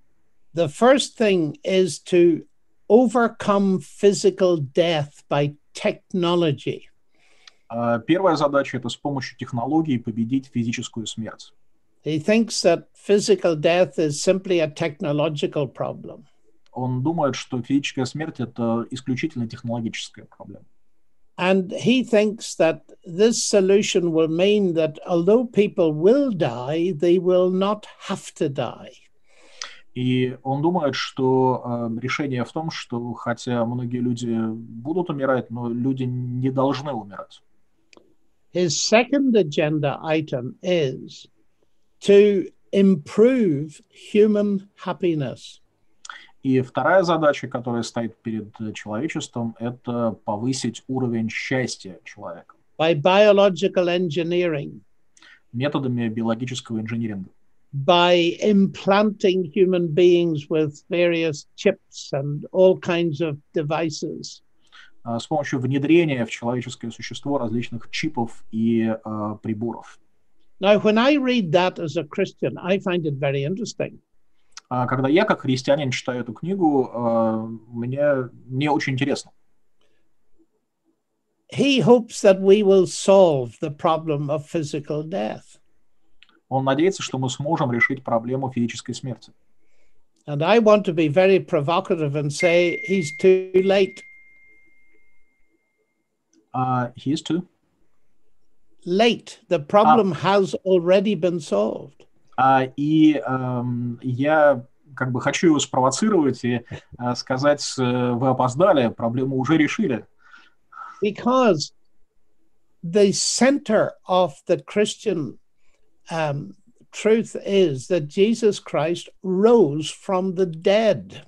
The first thing is to overcome physical death by technology. А Первая задача – это с помощью технологий победить физическую смерть. He thinks that physical death is simply a technological problem. Он думает, что физическая смерть – это исключительно технологическая проблема. And he thinks that this solution will mean that although people will die, they will not have to die. И он думает, что э, решение в том, что хотя многие люди будут умирать, но люди не должны умирать. His second agenda item is to improve human happiness. И вторая задача, которая стоит перед человечеством, это повысить уровень счастья человека by biological engineering, методами биологического инжиниринга, by implanting human beings with various chips and all kinds of devices. а, с помощью внедрения в человеческое существо различных чипов и а, приборов. Now, when I read that as a Christian, I find it very interesting. А когда я, как христианин, читаю эту книгу, а, мне, мне очень интересно. He hopes that we will solve the problem of physical death. Он надеется, что мы сможем решить проблему физической смерти. And I want to be very provocative and say he's too late. А he is too. Late. The problem has already been solved. А, и эм, я как бы хочу его спровоцировать и э, сказать, э, вы опоздали, проблему уже решили. because the center of the Christian um, truth is that Jesus Christ rose from the dead.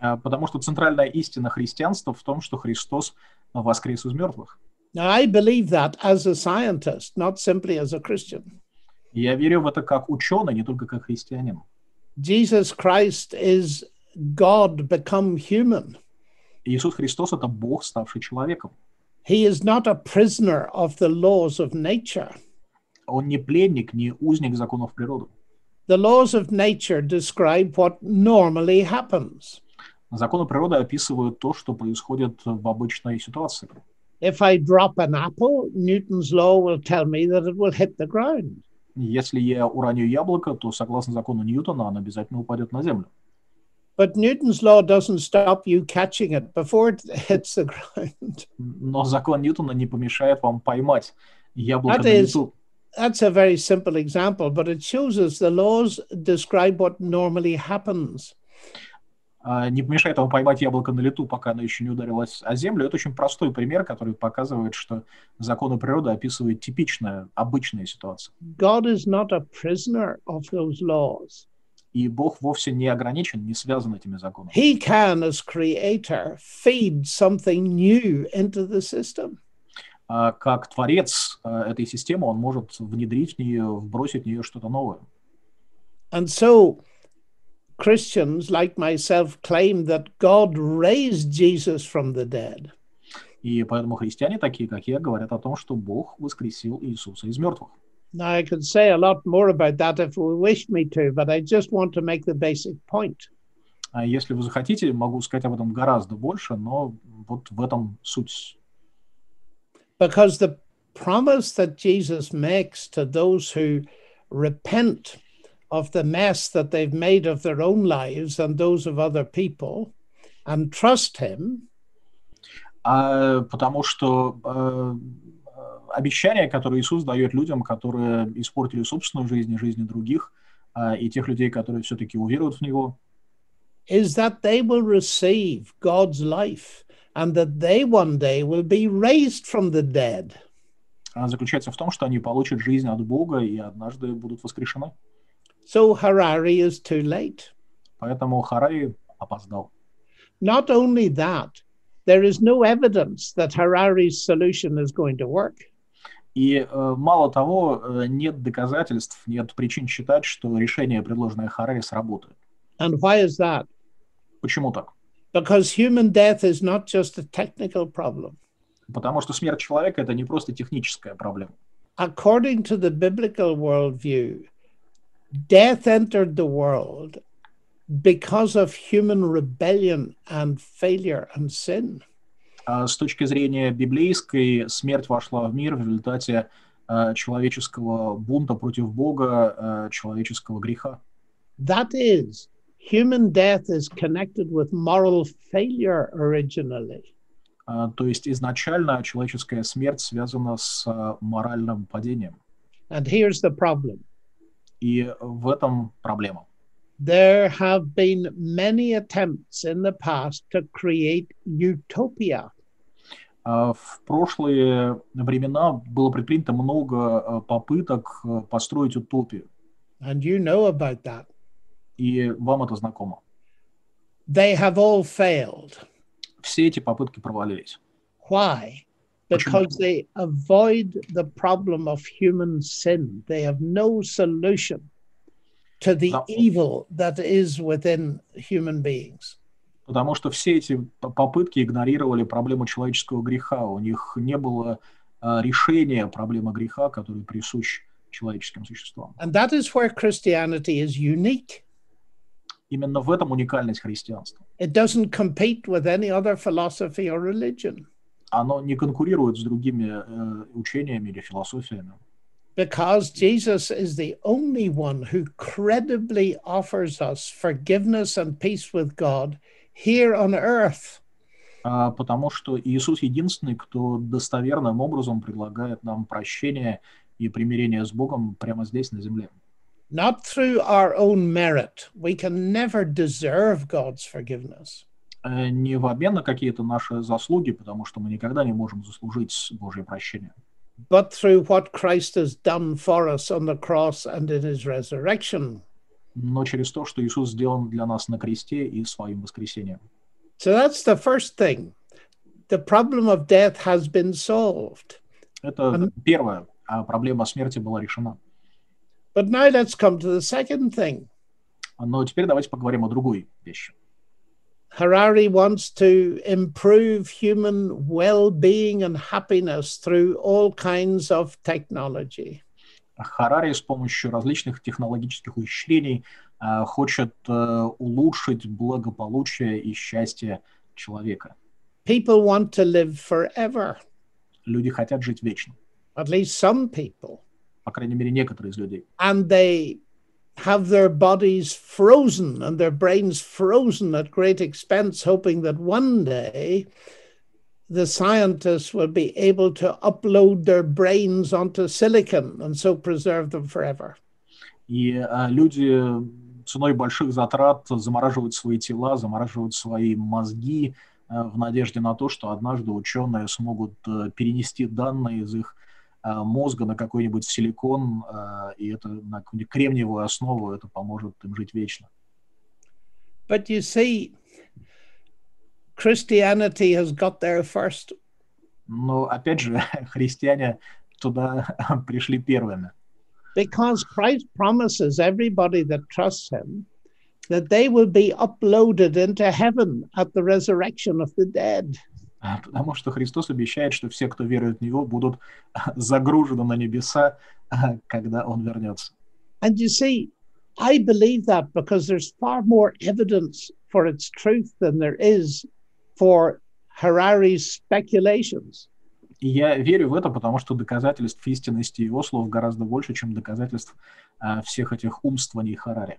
А, Потому что центральная истина христианства в том, что Христос воскрес из мертвых. Now, I believe that as a scientist, not simply as a Christian. И я верю в это как ученый, не только как христианин. Jesus Christ is God become human. Иисус Христос — это Бог, ставший человеком. He is not a prisoner of the laws of nature. Он не пленник, не узник законов природы. The laws of nature describe what normally happens. Законы природы описывают то, что происходит в обычной ситуации. If I drop an apple, Newton's law will tell me that it will hit the ground. Если я уроню яблоко, то, согласно закону Ньютона, оно обязательно упадет на землю. But Newton's law doesn't stop you catching it before it hits the ground. Но закон Ньютона не помешает вам поймать яблоко That на is- лету. That's a very simple example, but it shows us the laws describe what normally happens. А, Не помешает вам поймать яблоко на лету, пока оно еще не ударилось о землю. Это очень простой пример, который показывает, что законы природы описывают типичная, обычная ситуация. God is not a prisoner of those laws. И Бог вовсе не ограничен, не связан этими законами. He can, as creator, feed something new into the system. А Как творец а, этой системы, он может внедрить в нее, вбросить в нее что-то новое. And so Christians like myself claim that God raised Jesus from the dead. И поэтому христиане, такие как я, говорят о том, что Бог воскресил Иисуса из мертвых. Now, I could say a lot more about that if we wish me to, but I just want to make the basic point. А если вы захотите, могу сказать об этом гораздо больше, но вот в этом суть. Because the promise that Jesus makes to those who repent of the mess that they've made of their own lives and those of other people and trust Him А, потому что э, э, обещания, которые Иисус дает людям, которые испортили собственную жизнь и жизни других, а, и тех людей, которые все-таки уверуют в Него, is that they will receive God's life and that they one day will be raised from the dead. а, заключается в том, что они получат жизнь от Бога и однажды будут воскрешены. So Harari is too late. Поэтому Харари опоздал. Not only that, there is no evidence that Harari's solution is going to work. И э, мало того, э, нет доказательств, нет причин считать, что решение, предложенное Харари, сработает. And why is that? Почему так? Because human death is not just a technical problem. Потому что смерть человека – это не просто техническая проблема. According to the biblical worldview, death entered the world because of human rebellion and failure and sin. А с точки зрения библейской, смерть вошла в мир в результате э, человеческого бунта против Бога, э, человеческого греха. That is, human death is connected with moral failure originally. А, то есть изначально человеческая смерть связана с э, моральным падением. And here's the problem И в этом проблема. There have been many attempts in the past to create utopia. А В прошлые времена было предпринято много э, попыток э, построить утопию, And you know about that. и вам это знакомо. They have all failed. Все эти попытки провалились. Why? Почему? Because they avoid the problem of human sin. They have no solution to the No. evil that is within human beings. Потому что все эти п- попытки игнорировали проблему человеческого греха. У них не было а, решения проблемы греха, который присущ человеческим существам. And that is where Christianity is unique. Именно в этом уникальность христианства. It doesn't compete with any other philosophy or religion Оно не конкурирует с другими э, учениями или философиями. because Jesus is the only one who credibly offers us forgiveness and peace with God here on earth. А, потому что Иисус единственный, кто достоверным образом предлагает нам прощение и примирение с Богом прямо здесь, на земле. not through our own merit. We can never deserve God's forgiveness, Не в обмен на какие-то наши заслуги, потому что мы никогда не можем заслужить Божье прощение, but through what Christ has done for us on the cross and in his resurrection. но через то, что Иисус сделан для нас на кресте и своим воскресением. So that's the first thing. The problem of death has been solved. Это Ам- первое. А проблема смерти была решена. But now let's come to the second thing. Но теперь давайте поговорим о другой вещи. Harari wants to improve human well being and happiness through all kinds of technology. Харари с помощью различных технологических ухищрений а, хочет э, улучшить благополучие и счастье человека. People want to live forever, Люди хотят жить вечно. at least some people. По крайней мере, некоторые из людей. and they have their bodies frozen and their brains frozen at great expense, hoping that one day the scientists will be able to upload their brains onto silicon and so preserve them forever. И а, люди ценой больших затрат замораживают свои тела, замораживают свои мозги э, в надежде на то, что однажды ученые смогут э, перенести данные из их э, мозга на какой-нибудь силикон, э, и это на какую-нибудь кремниевую основу, это поможет им жить вечно. But you see, Christianity has got there first. Но, опять же, христиане туда пришли первыми. because Christ promises everybody that trusts him that they will be uploaded into heaven at the resurrection of the dead. А, Потому что Христос обещает, что все, кто верует в Него, будут загружены на небеса, когда Он вернется. And you see, I believe that because there's far more evidence for its truth than there is for Harari's speculations. И я верю в это, потому что доказательств истинности Его слов гораздо больше, чем доказательств а, всех этих умствований Харари.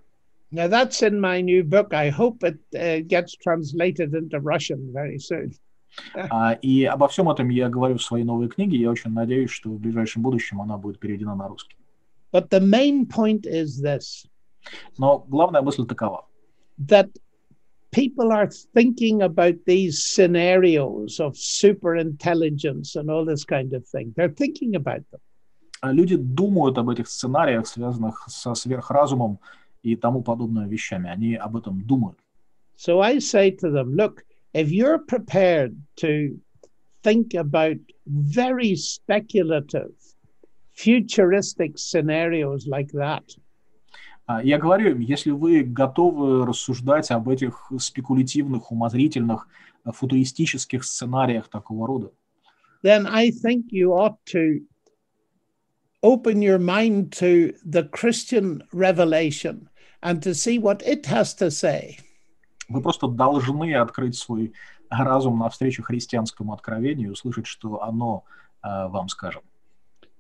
Now, that's in my new book. I hope it uh, gets translated into Russian very soon. А, И обо всем этом я говорю в своей новой книге. Я очень надеюсь, что в ближайшем будущем она будет переведена на русский. But the main point is this Но главная мысль такова. that people are thinking about these scenarios of super intelligence and all this kind of thing. They're thinking about them. А Люди думают об этих сценариях, связанных со сверхразумом и тому подобными вещами. Они об этом думают. So I say to them, look, if you're prepared to think about very speculative, futuristic scenarios like that, А, Я говорю им, если вы готовы рассуждать об этих спекулятивных, умозрительных, э, футуристических сценариях такого рода, then I think you ought to open your mind to the Christian revelation and to see what it has to say. Вы просто должны открыть свой разум навстречу христианскому откровению и услышать, что оно э, вам скажет.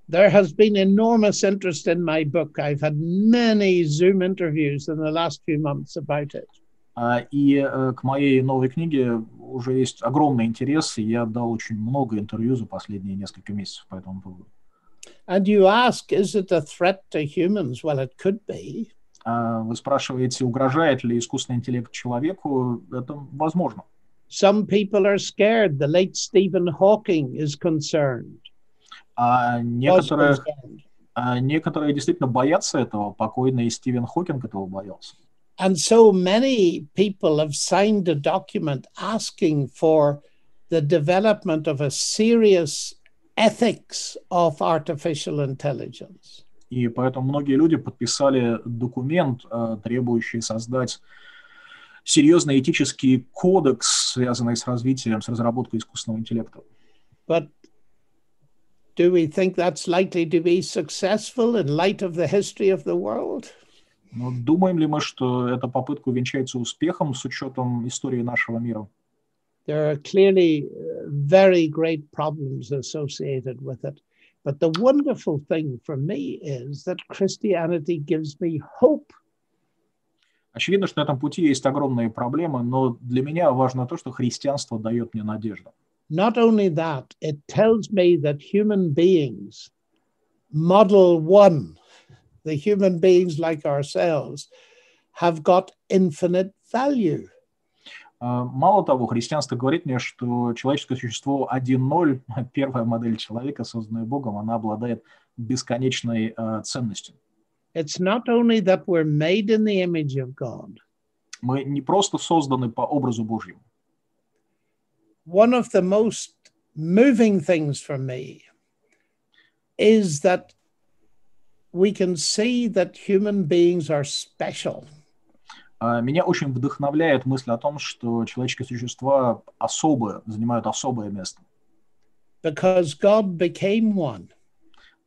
There has been enormous interest in my book. I've had many Zoom interviews in the last few months about it. А, И э, к моей новой книге уже есть огромный интерес, и я дал очень много интервью за последние несколько месяцев по этому поводу. And you ask, is it a threat to humans? Well, it could be. А Вы спрашиваете, угрожает ли искусственный интеллект человеку? Это возможно. Some people are scared. The late Stephen Hawking is concerned. А некоторые, а некоторые действительно боятся этого. Покойный Стивен Хокинг этого боялся. And so many people have signed a document asking for the development of a serious ethics of artificial intelligence. И поэтому многие люди подписали документ, э, требующий создать серьезный этический кодекс, связанный с развитием, с разработкой искусственного интеллекта. But do we think that's likely to be successful in light of the history of the world? Но думаем ли мы, что эта попытка увенчается успехом с учетом истории нашего мира? There are clearly uh, very great problems associated with it. But the wonderful thing for me is that Christianity gives me hope. Очевидно, что на этом пути есть огромные проблемы, но для меня важно то, что христианство дает мне надежду. Not only that, it tells me that human beings, model one, the human beings like ourselves, have got infinite value. А, Мало того, христианство говорит мне, что человеческое существо 1.0, первая модель человека, созданная Богом, она обладает бесконечной э, ценностью. It's not only that we're made in the image of God, Мы не просто созданы по образу Божьему. one of the most moving things for me is that we can see that human beings are special. А, Меня очень вдохновляет мысль о том, что человеческие существа особые, занимают особое место, because God became one.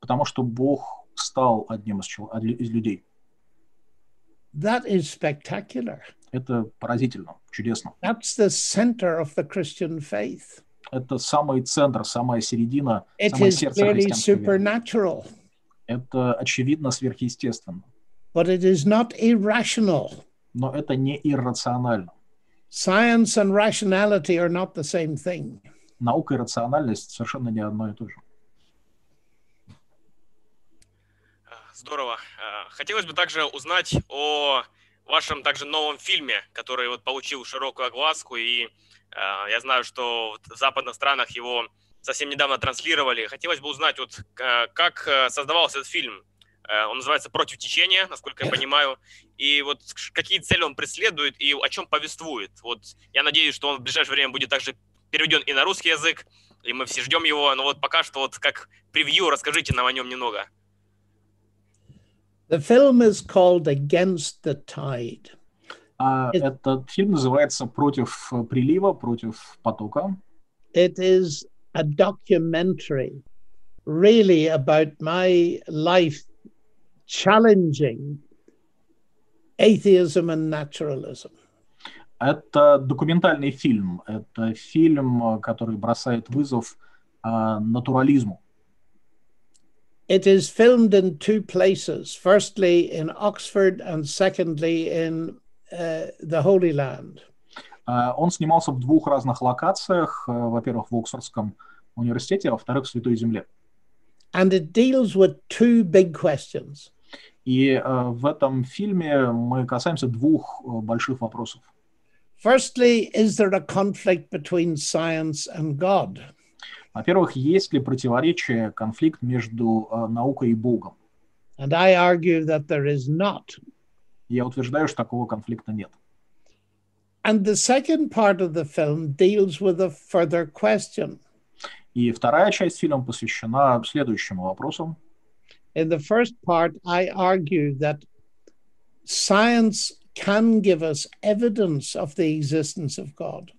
потому что Бог стал одним из, из людей. That is spectacular. Это поразительно, чудесно. That's the center of the Christian faith. Это самый центр, самая середина, It самое is сердце clearly христианской веры. supernatural, Это очевидно сверхъестественно, but it is not irrational. Но это не иррационально. Science and rationality are not the same thing. Наука и рациональность совершенно не одно и то же. А, Здорово. А, Хотелось бы также узнать о вашем также новом фильме, который вот получил широкую огласку, и а, я знаю, что в западных странах его совсем недавно транслировали. Хотелось бы узнать, вот как создавался этот фильм. А, Он называется «Против течения», насколько я понимаю. И вот какие цели он преследует и о чем повествует. Вот я надеюсь, что он в ближайшее время будет также переведен и на русский язык, и мы все ждем его. Но вот пока что вот как превью расскажите нам о нем немного. The film is called Against the Tide. А Это- этот фильм называется «Против э, прилива», «Против потока». It is a documentary really about my life challenging atheism and naturalism. Это документальный фильм. Это фильм, э, который бросает вызов а, натурализму. It is filmed in two places firstly in Oxford, and secondly in uh, the Holy Land. А, Он снимался в двух разных локациях. э, Во-первых, в Оксфордском университете, а во-вторых, в Святой Земле. And it deals with two big questions. И э, в этом фильме мы касаемся двух э, больших вопросов. Firstly, is there a conflict between science and God? Во-первых, есть ли противоречие, конфликт между э, наукой и Богом? And I argue that there is not. Я утверждаю, что такого конфликта нет. And the second part of the film deals with a further question. И вторая часть фильма посвящена следующему вопросу. In the first part, I argue that science can give us evidence of the existence of God.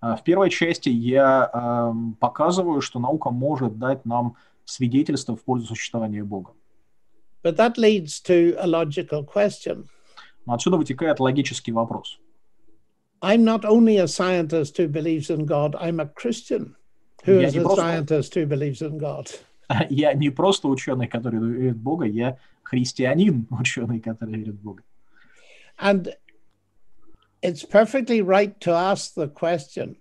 А В первой части я эм, показываю, что наука может дать нам свидетельство в пользу существования Бога. But that leads to a logical question. Но отсюда вытекает логический вопрос. I'm not only a scientist who believes in God, I'm a Christian who Я is не a просто- scientist who believes in God. Я не просто ученый, который верит в Бога, я христианин, ученый, который верит в Бога. And it's perfectly right to ask the question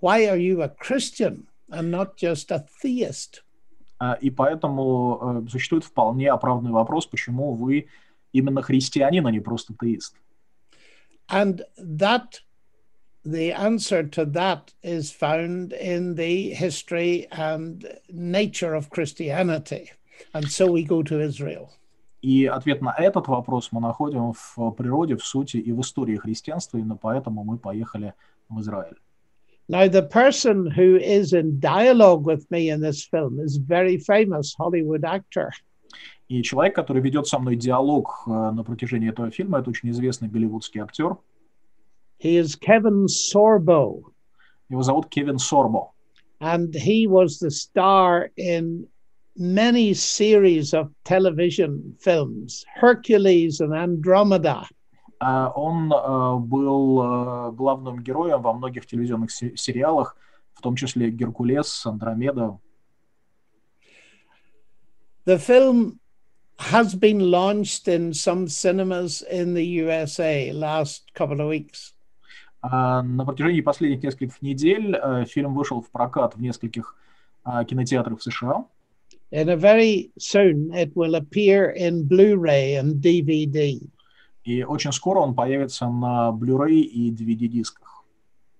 why are you a Christian and not just a theist? А, И поэтому э, существует вполне оправданный вопрос, почему вы именно христианин, а не просто теист. And that, the answer to that is found in the history and nature of Christianity. And so we go to Israel. И ответ на этот вопрос мы находим в природе, в сути и в истории христианства, именно поэтому мы поехали в Израиль. Now, the person who is in dialogue with me in this film is very famous Hollywood actor. И человек, который ведет со мной диалог э, на протяжении этого фильма, это очень известный голливудский актер. He is Kevin Sorbo, Его зовут Кевин Сорбо. and he was the star in many series of television films, Hercules and Andromeda. А Он э, был э, главным героем во многих телевизионных се- сериалах, в том числе «Геркулес», «Андромеда». The film has been launched in some cinemas in the USA last couple of weeks. А На протяжении последних нескольких недель э, фильм вышел в прокат в нескольких а, кинотеатрах в США. And very soon it will appear in Blu-ray and DVD. И очень скоро он появится на Blu-ray и DVD-дисках.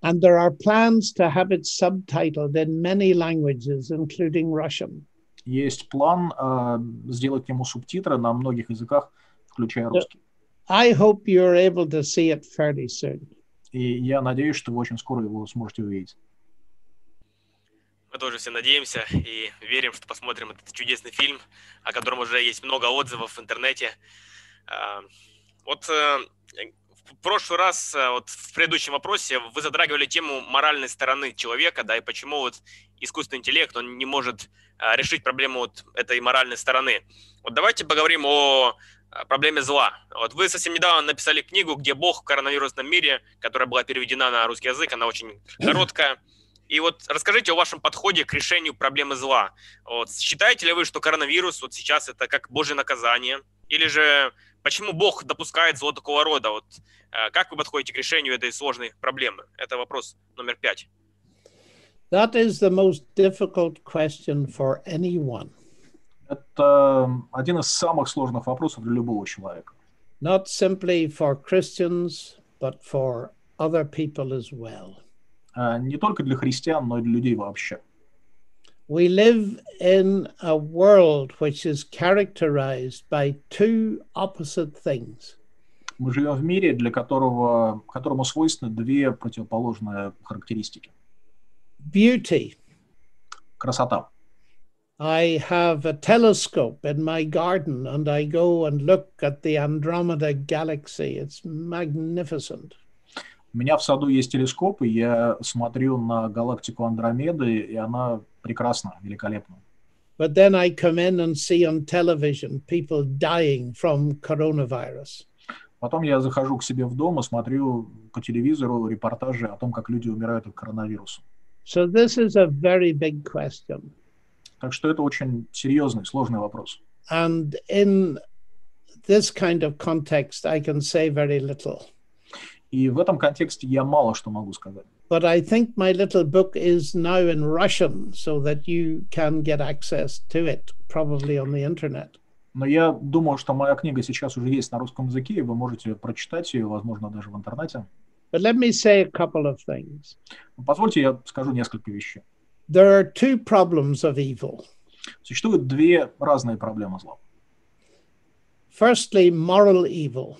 And there are plans to have it subtitled in many languages, including Russian. Есть план э, сделать к нему субтитры на многих языках, включая русский. I hope you're able to see it fairly soon. И я надеюсь, что вы очень скоро его сможете увидеть. Мы тоже все надеемся и верим, что посмотрим этот чудесный фильм, о котором уже есть много отзывов в интернете. А, Вот э, в прошлый раз, э, вот в предыдущем вопросе, вы затрагивали тему моральной стороны человека, да, и почему вот искусственный интеллект, он не может а, решить проблему вот этой моральной стороны. Вот давайте поговорим о проблеме зла. Вот вы совсем недавно написали книгу, где Бог в коронавирусном мире, которая была переведена на русский язык, она очень короткая. И вот расскажите о вашем подходе к решению проблемы зла. Вот, считаете ли вы, что коронавирус вот сейчас это как Божье наказание? Или же почему Бог допускает зло такого рода? Вот, э, как вы подходите к решению этой сложной проблемы? Это вопрос номер пять. That is the most difficult question for anyone, Это один из самых сложных вопросов для любого человека. not simply for Christians, but for other people as well. А, Не только для христиан, но и для людей вообще. We live in a world which is characterized by two opposite things Мы живем в мире, для которого, которому свойственны две противоположные характеристики. beauty. Красота. I have a telescope in my garden and I go and look at the Andromeda galaxy. It's magnificent. У меня в саду есть телескоп, и я смотрю на галактику Андромеды, и она прекрасна, великолепна. But then I come in and see on television people dying from coronavirus. Потом я захожу к себе в дом и смотрю по телевизору репортажи о том, как люди умирают от коронавируса. So this is a very big question. Так что это очень серьезный, сложный вопрос. And in this kind of context, I can say very little. И в этом контексте я мало что могу сказать. But I think my little book is now in Russian so that you can get access to it, probably on the internet. Но я думаю, что моя книга сейчас уже есть на русском языке, и вы можете прочитать ее, возможно, даже в интернете. But let me say a couple of things. Позвольте, я скажу несколько вещей. There are two problems of evil. Существует две разные проблемы зла. Firstly, moral evil,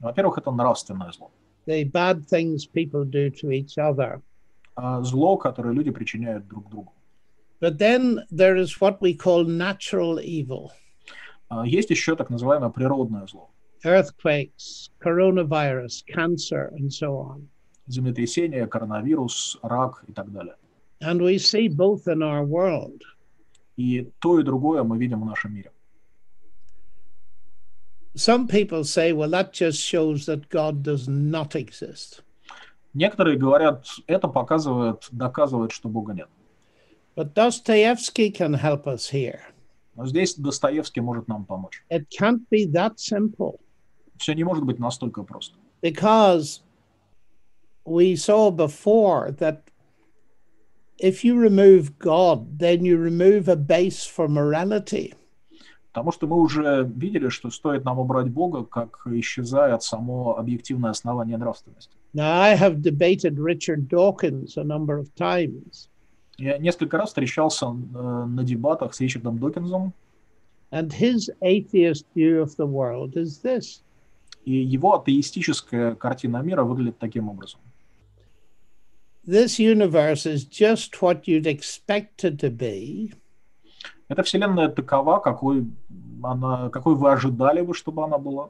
Во-первых, это нравственное зло. the bad things people do to each other. А зло, которое люди причиняют друг другу. But then there is what we call natural evil А Есть еще так называемое природное зло. earthquakes, coronavirus, cancer, and so on. Землетрясение, коронавирус, рак и так далее. And we see both in our world. И то, и другое мы видим в нашем мире. Some people say, well, that just shows that God does not exist. Некоторые говорят, это показывает, доказывает, что Бога нет. But Dostoevsky can help us here. Но здесь Достоевский может нам помочь. It can't be that simple Все не может быть настолько просто. because we saw before that if you remove God, then you remove a base for morality. Потому что мы уже видели, что стоит нам убрать Бога, как исчезает само объективное основание нравственности. Now, I have debated Richard Dawkins a number of times, Я несколько раз встречался э, на дебатах с Ричардом Докинзом, and his atheist view of the world is this и его атеистическая картина мира выглядит таким образом. this universe is just what you'd expect it to be, Эта вселенная такова, какой, она, какой вы ожидали бы, чтобы она была.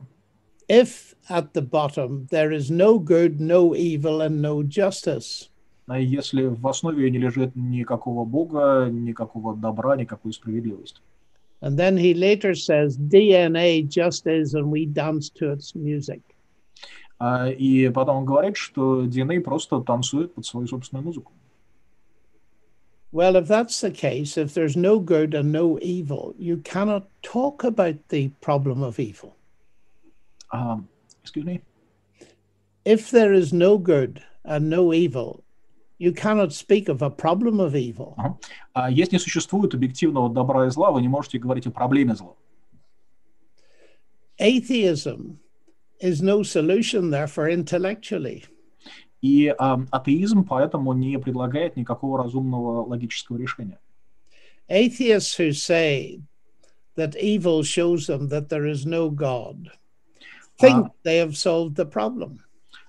if at the bottom there is no good, no evil, and no justice. А если в основе ее не лежит никакого Бога, никакого добра, никакой справедливости. And then he later says, DNA just is, and we dance to its music. А, И потом он говорит, что DNA просто танцует под свою собственную музыку. Well, if that's the case, if there's no good and no evil, you cannot talk about the problem of evil. А, excuse me? If there is no good and no evil, you cannot speak of a problem of evil. А если не существует объективного добра и зла, вы не можете говорить о проблеме зла. Atheism is no solution, therefore, intellectually. И а, атеизм поэтому не предлагает никакого разумного логического решения. Atheists who say that evil shows them that there is no God think Ah. they have solved the problem.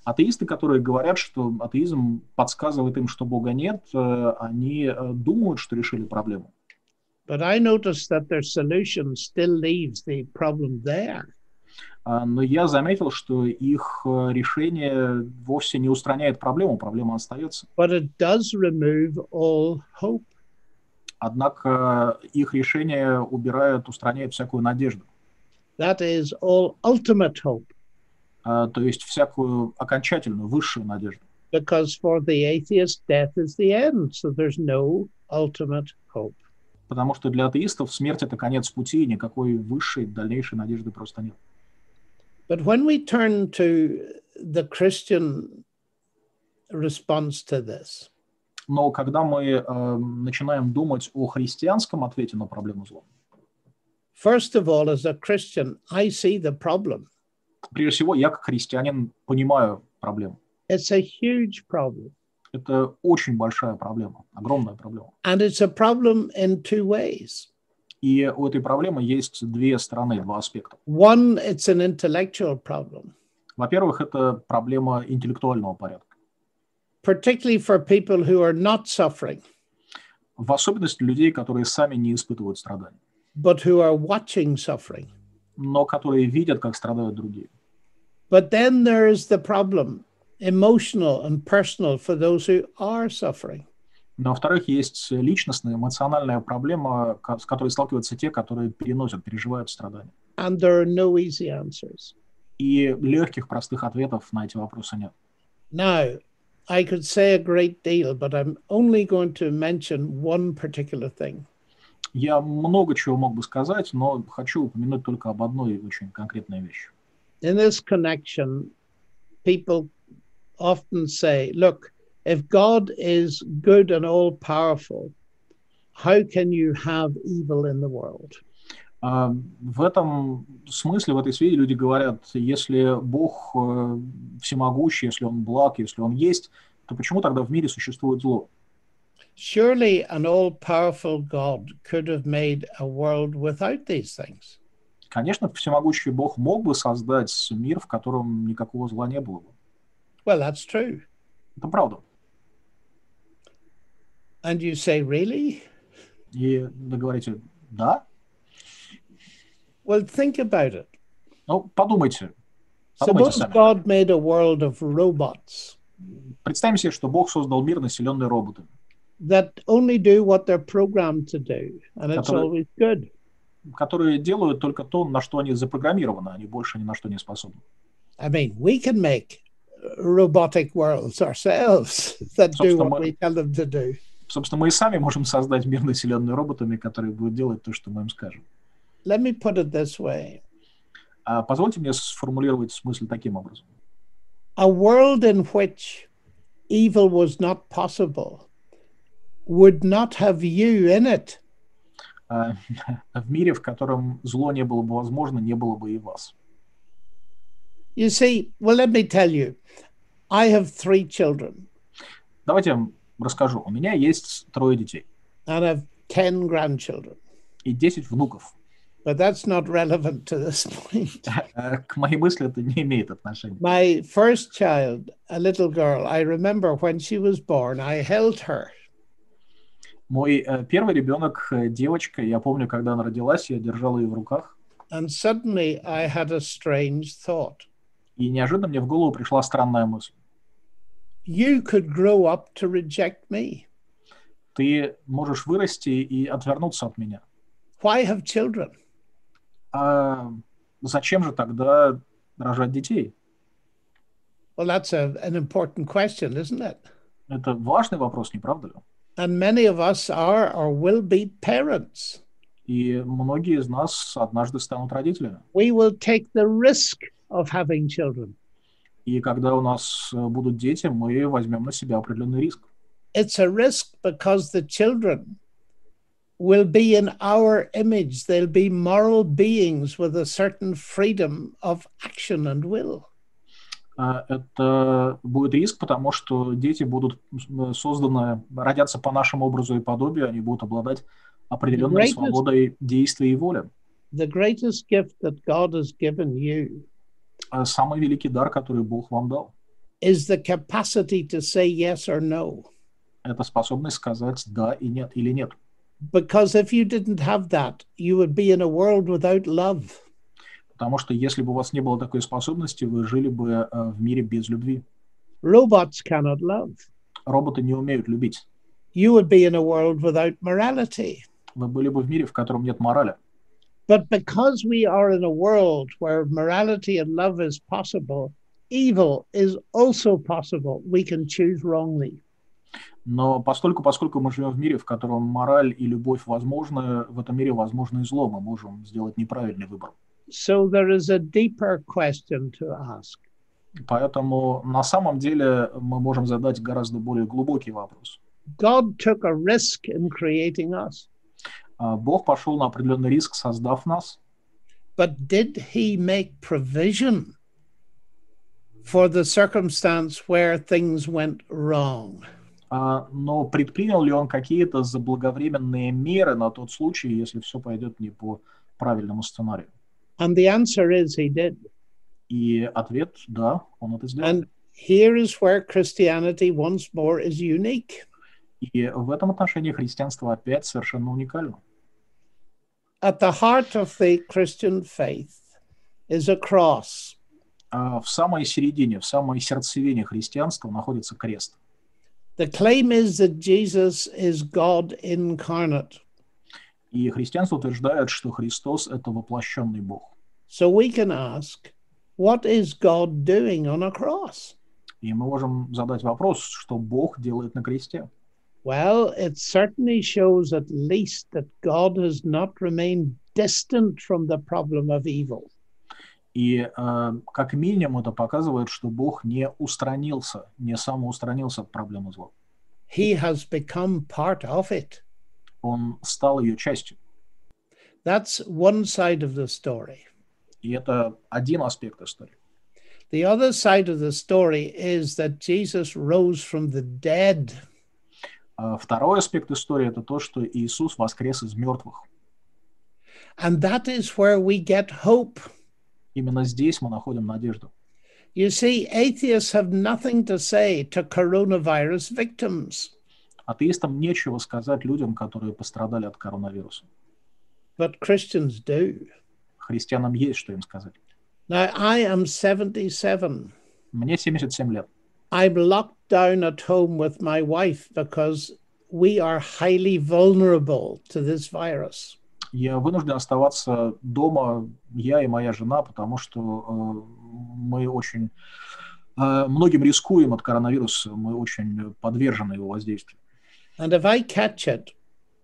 Атеисты, которые говорят, что атеизм подсказывает им, что Бога нет, э, они э, думают, что решили проблему. But I notice that their solution still leaves the problem there. А, Но я заметил, что их э, решение вовсе не устраняет проблему, проблема остается. But it does remove all hope. Однако их решение убирает, устраняет всякую надежду, That is all ultimate hope, А, то есть всякую окончательную, высшую надежду. because for the atheist, death is the end. So there's no ultimate hope. Потому что для атеистов смерть – это конец пути, и никакой высшей, дальнейшей надежды просто нет. But when we turn to the Christian response to this, Но когда мы э, начинаем думать о христианском ответе на проблему зла, first of all, as a Christian, I see the problem. прежде всего, я как христианин понимаю проблему. It's a huge problem. Это очень большая проблема, огромная проблема. And it's a problem in two ways. И у этой проблемы есть две стороны, два аспекта. One, it's an intellectual problem, Во-первых, это проблема интеллектуального порядка. particularly for people who are not suffering, В особенности людей, которые сами не испытывают страданий, but who are watching suffering. но которые видят, как страдают другие. But then there is the problem, emotional and personal, for those who are suffering. Но, во-вторых, есть личностная, эмоциональная проблема, с которой сталкиваются те, которые переносят, переживают страдания. And there are no easy answers. И легких, простых ответов на эти вопросы нет. Now, I could say a great deal, but I'm only going to mention one particular thing. Я много чего мог бы сказать, но хочу упомянуть только об одной очень конкретной вещи. In this connection, people often say, look, if God is good and all powerful, how can you have evil in the world? А, В этом смысле, в этой связи люди говорят, если Бог э, всемогущий, если Он благ, если Он есть, то почему тогда в мире существует зло? Surely an all powerful God could have made a world without these things. Конечно, всемогущий Бог мог бы создать мир, в котором никакого зла не было бы. Well, that's true. Это правда. And you say, really? И вы говорите, да? Well, think about it. Ну, подумайте. Подумайте Suppose сами. God made a world of robots Представим себе, что Бог создал мир, населенный роботами, that only do what they're programmed to do, and it's Которые- always good. которые делают только то, на что они запрограммированы, они больше ни на что не способны. I mean, we can make robotic worlds ourselves that do Собственно, what мы- we tell them to do. Собственно, мы и сами можем создать мир, населенный роботами, которые будут делать то, что мы им скажем. Let me put it this way А позвольте мне сформулировать мысль таким образом. a world in which evil was not possible would not have you in it. э, в мире, в котором зло не было бы возможно, не было бы и вас. You see, well, let me tell you, I have three children Давайте расскажу. У меня есть трое детей and I've 10 grandchildren, и 10 внуков. but that's not relevant to this point. Э, К моей мысли это не имеет отношения. My first child, a little girl, I remember when she was born, I held her Мой э, первый ребенок, э, девочка, я помню, когда она родилась, я держал ее в руках, and suddenly I had a strange thought. и неожиданно мне в голову пришла странная мысль. You could grow up to reject me. Ты можешь вырасти и отвернуться от меня. Why have children? А зачем же тогда рожать детей? Well, that's a, an important question, isn't it? Это важный вопрос, не правда ли? And many of us are or will be parents. И многие из нас однажды станут родителями. We will take the risk of having children. И когда у нас э, будут дети, мы возьмем на себя определенный риск. It's a risk because the children will be in our image. They'll be moral beings with a certain freedom of action and will. А, Это будет риск, потому что дети будут э, созданы, родятся по нашему образу и подобию, они будут обладать определенной Greatest- свободой действия и воли. The greatest gift that God has given you Самый великий дар, который Бог вам дал, is the capacity to say yes or no. это способность сказать да и нет или нет. Because if you didn't have that, you would be in a world without love. Потому что если бы у вас не было такой способности, вы жили бы э, в мире без любви. Robots cannot love. Роботы не умеют любить. You would be in a world without morality. Вы были бы в мире, в котором нет морали. But because we are in a world where morality and love is possible, evil is also possible. We can choose wrongly. Но постольку, поскольку мы живем в мире, в котором мораль и любовь возможны, в этом мире возможно и зло, мы можем сделать неправильный выбор. So there is a deeper question to ask. Поэтому на самом деле мы можем задать гораздо более глубокий вопрос. God took a risk in creating us, А Бог пошел на определенный риск, создав нас, but did he make provision for the circumstance where things went wrong? а, но предпринял ли он какие-то заблаговременные меры на тот случай, если все пойдет не по правильному сценарию? And the answer is he did. И ответ – да, он это сделал. And here is where Christianity once more is unique. И в этом отношении христианство опять совершенно уникально. At the heart of the Christian faith is a cross. А в самой середине, в самой сердцевине христианства находится крест. The claim is that Jesus is God incarnate. И христианство утверждает, что Христос – это воплощенный Бог. So we can ask, what is God doing on a cross? И мы можем задать вопрос, что Бог делает на кресте. Well, it certainly shows at least that God has not remained distant from the problem of evil. И э, как минимум это показывает, что Бог не устранился, не самоустранился от проблемы зла. He has become part of it. Он стал ее частью. That's one side of the story. И это один аспект истории. The other side of the story is that Jesus rose from the dead. А второй аспект истории – это то, что Иисус воскрес из мертвых. And that is where we get hope. Именно здесь мы находим надежду. You see, atheists have nothing to say to coronavirus victims, Атеистам нечего сказать людям, которые пострадали от коронавируса. but Christians do. Христианам есть что им сказать. Now, I am 77. Мне 77 лет. I'm locked down at home with my wife because we are highly vulnerable to this virus. Я вынужден оставаться дома, я и моя жена, потому что э, мы очень э, многим рискуем от коронавируса, мы очень подвержены его воздействию. And if I catch it,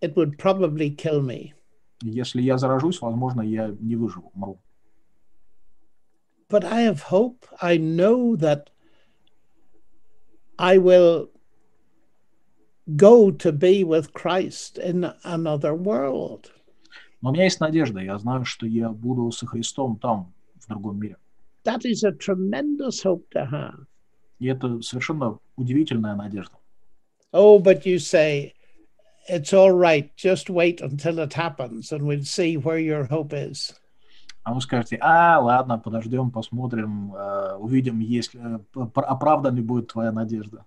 it would probably kill me. Если я заражусь, возможно, я не выживу, умру. But I have hope. I know that I will go to be with Christ in another world. Но у меня есть надежда, я знаю, что я буду со Христом там, в другом мире. That is a tremendous hope to have. И это совершенно удивительная надежда. Oh, but you say, it's all right, just wait until it happens and we'll see where your hope is. А вы скажете, а, ладно, подождем, посмотрим, э, увидим, если э, п- оправдан ли будет твоя надежда.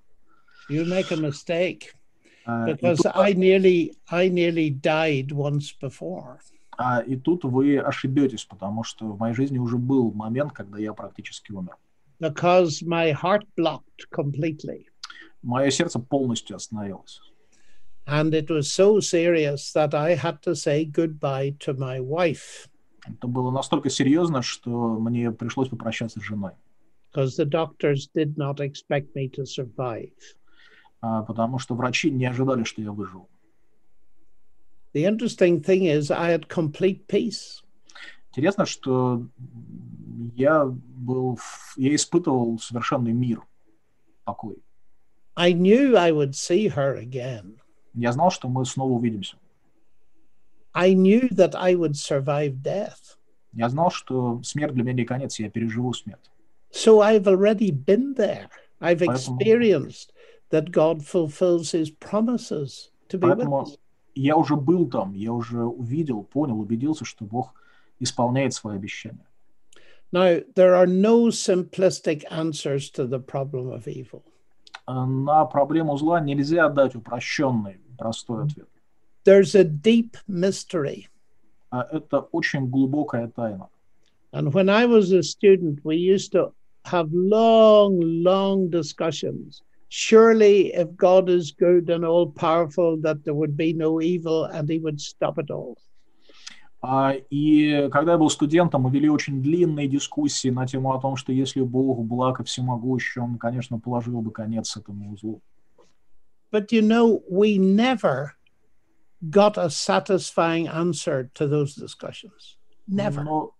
You make a mistake А, because I nearly I nearly died once before. а, и тут вы ошибетесь, потому что в моей жизни уже был момент, когда я практически умер. because my heart blocked completely. Мое сердце полностью остановилось. And it was so serious that I had to say goodbye to my wife Это было настолько серьезно, что мне пришлось попрощаться с женой. because the doctors did not expect me to survive. А, потому что врачи не ожидали, что я выживу. The interesting thing is, I had complete peace. Интересно, что я был, я испытывал совершенный мир, покой. I knew I would see her again. Я знал, что мы снова увидимся. I knew that I would survive death. Я знал, что смерть для меня не конец, я переживу смерть. So I've already been there. I've experienced that God fulfills his promises to be with Поэтому us. я уже был там, я уже увидел, понял, убедился, что Бог исполняет свои обещания. Now, there are no simplistic answers to the problem of evil. А На проблему зла нельзя дать упрощенный, простой ответ. There's a deep mystery. А это очень глубокая тайна. And when I was a student, we used to have long, long discussions. Surely, if God is good and all powerful, that there would be no evil and he would stop it all. А, И когда я был студентом, мы вели очень длинные дискуссии на тему о том, что если Бог благ и всемогущий, Он, конечно, положил бы конец этому злу. But you know, we never got a satisfying answer to those discussions. Never. Но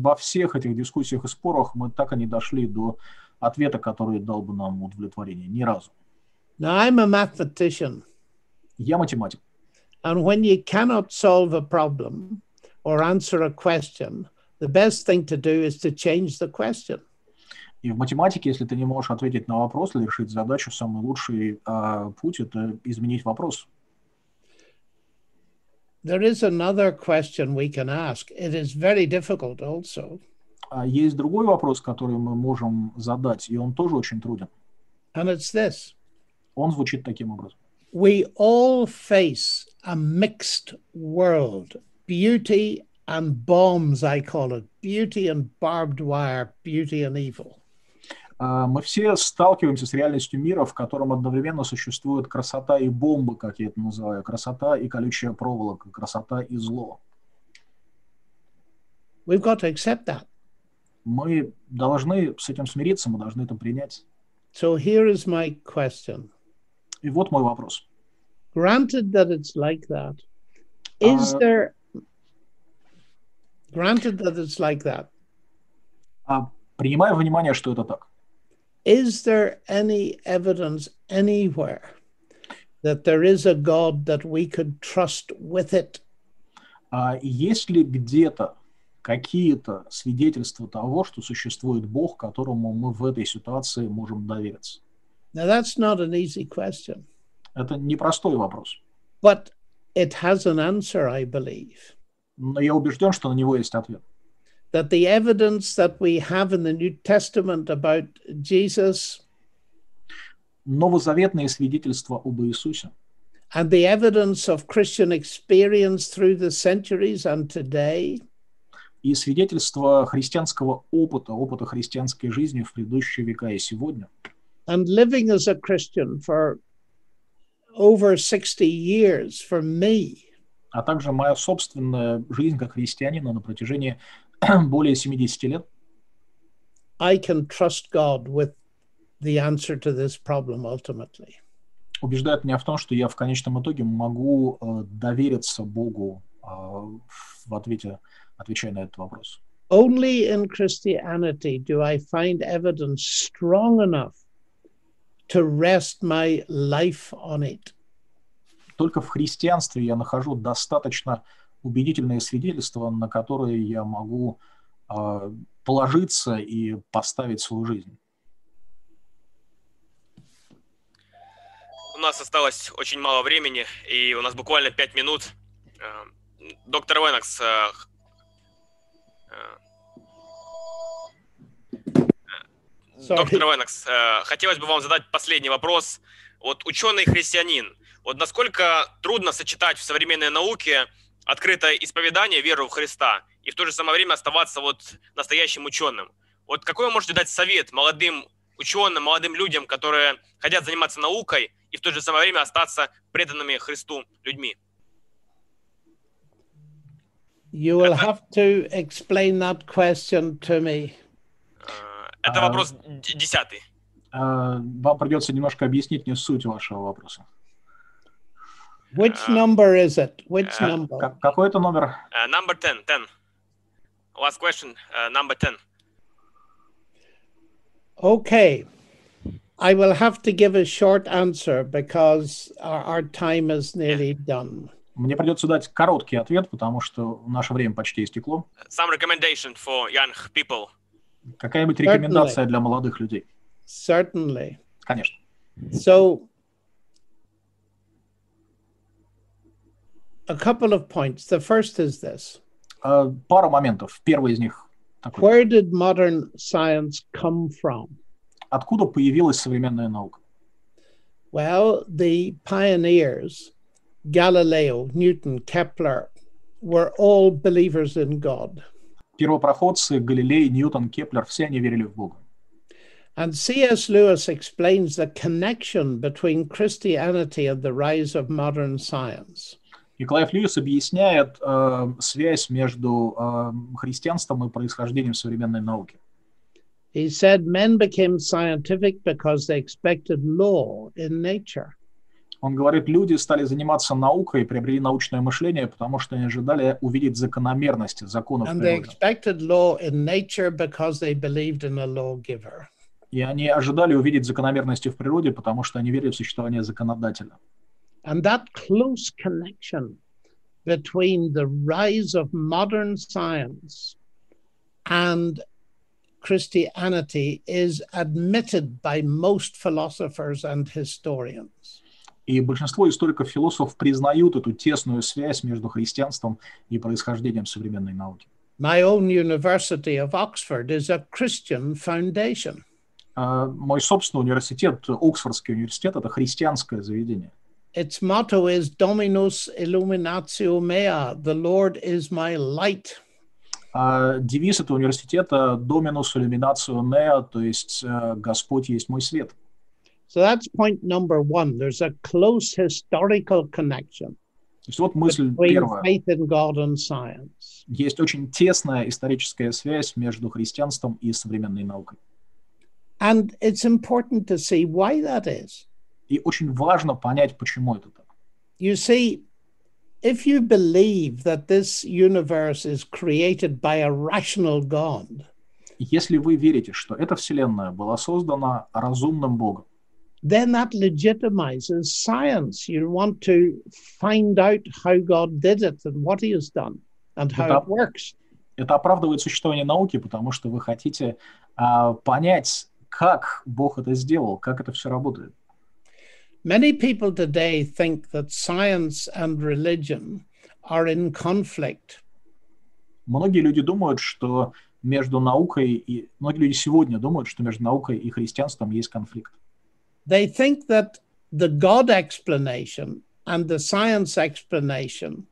во всех этих дискуссиях и спорах мы так и не дошли до ответа, который дал бы нам удовлетворение. Ни разу. Now, I'm a mathematician, Я математик. and when you cannot solve a problem or answer a question, the best thing to do is to change the question. И в математике, если ты не можешь ответить на вопрос или решить задачу, самый лучший а, путь – это изменить вопрос. There is another question we can ask. It is very difficult also. А есть другой вопрос, который мы можем задать, и он тоже очень труден. And it's this Он звучит таким образом. We all face a mixed world beauty and bombs, I call it beauty and barbed wire, beauty and evil. А, Мы все сталкиваемся с реальностью мира, в котором одновременно существует красота и бомбы, как я это называю, красота и колючая проволока, красота и зло. We've got to accept that. Мы должны с этим смириться, мы должны это принять. So here is my question. И вот мой вопрос. Granted that it's like that, is Uh, there, granted that it's like that, А принимая внимание, что это так, is there any evidence anywhere that there is a God that we could trust with it? а есть ли где-то какие-то свидетельства того, что существует Бог, которому мы в этой ситуации можем довериться? Now, that's not an easy question, Это непростой вопрос. but it has an answer, I believe. Но я убежден, что на него есть ответ. That the evidence that we have in the New Testament about Jesus Новозаветные свидетельства об Иисусе. and the evidence of Christian experience through the centuries and today и свидетельства христианского опыта, опыта христианской жизни в предыдущие века и сегодня, and living as a Christian for over 60 years for me а также моя собственная жизнь как христианина на протяжении более 70 лет, I can trust God with the answer to this problem ultimately. убеждает меня в том, что я в конечном итоге могу э, довериться Богу э, в ответе, отвечая на этот вопрос. Only in Christianity do I find evidence strong enough to rest my life on it. Только в христианстве я нахожу достаточно убедительные свидетельства, на которые я могу э, положиться и поставить свою жизнь. У нас осталось очень мало времени, и у нас буквально пять минут. Э, доктор Венокс, э, э, Sorry. доктор Венокс, э, хотелось бы вам задать последний вопрос. Вот ученый-христианин, вот насколько трудно сочетать в современной науке открытое исповедание веры в Христа и в то же самое время оставаться вот настоящим ученым? Вот какой вы можете дать совет молодым ученым, молодым людям, которые хотят заниматься наукой и в то же самое время остаться преданными Христу людьми? You will have to explain that question to me. Э, Это А. вопрос десятый. Э, Вам придется немножко объяснить мне суть вашего вопроса. Which Uh, number is it? Which uh, number? Как- Какой это номер? Uh, number 10, 10. Last question, uh, number 10. Okay. I will have to give a short answer because our, our time is nearly done. Мне придется дать короткий ответ, потому что наше время почти истекло. Some recommendation for young people. Какая-нибудь рекомендация для молодых людей? Certainly. Конечно. So, a couple of points. The first is this Э, Пару моментов. Первый из них такой. Where did modern science come from? Откуда появилась современная наука? Well, the pioneers, Galileo, Newton, Kepler, were all believers in God. Первопроходцы Галилей, Ньютон, Кеплер, все они верили в Бога. And C.S. Lewis explains the connection between Christianity and the rise of modern science. И Клайв Льюис объясняет э, связь между э, христианством и происхождением современной науки. He said men became scientific because they expected law in nature. Он говорит, люди стали заниматься наукой, приобрели научное мышление, потому что они ожидали увидеть закономерности законов And they природы. expected law in nature because they believed in a lawgiver. И они ожидали увидеть закономерности в природе, потому что они верили в существование законодателя. And that close connection between the rise of modern science and Christianity is admitted by most philosophers and historians. И большинство историков-философов признают эту тесную связь между христианством и происхождением современной науки. My own University of Oxford is a Christian foundation. А Мой собственный университет, Оксфордский университет, это христианское заведение. Its motto is Dominus Illuminatio Mea, the Lord is my light. А девиз этого университета «Dominus illuminatio mea», то есть э, «Господь есть мой свет». So that's point number one. There's a close historical connection То есть вот мысль between первая. faith in God and science. Есть очень тесная историческая связь между христианством и современной наукой. And it's important to see why that is. И очень важно понять, почему это так. You see, if you believe that this universe is created by a rational God, Если вы верите, что эта вселенная была создана разумным Богом, then that legitimizes science. You want to find out how God did it and what he has done and how Да. it works. это оправдывает существование науки, потому что вы хотите а, понять, как Бог это сделал, как это все работает. Many people today think that science and religion are in conflict. Многие люди думают, что между наукой и... Многие люди сегодня думают, что между наукой и христианством есть конфликт. They think that the God explanation and the science explanation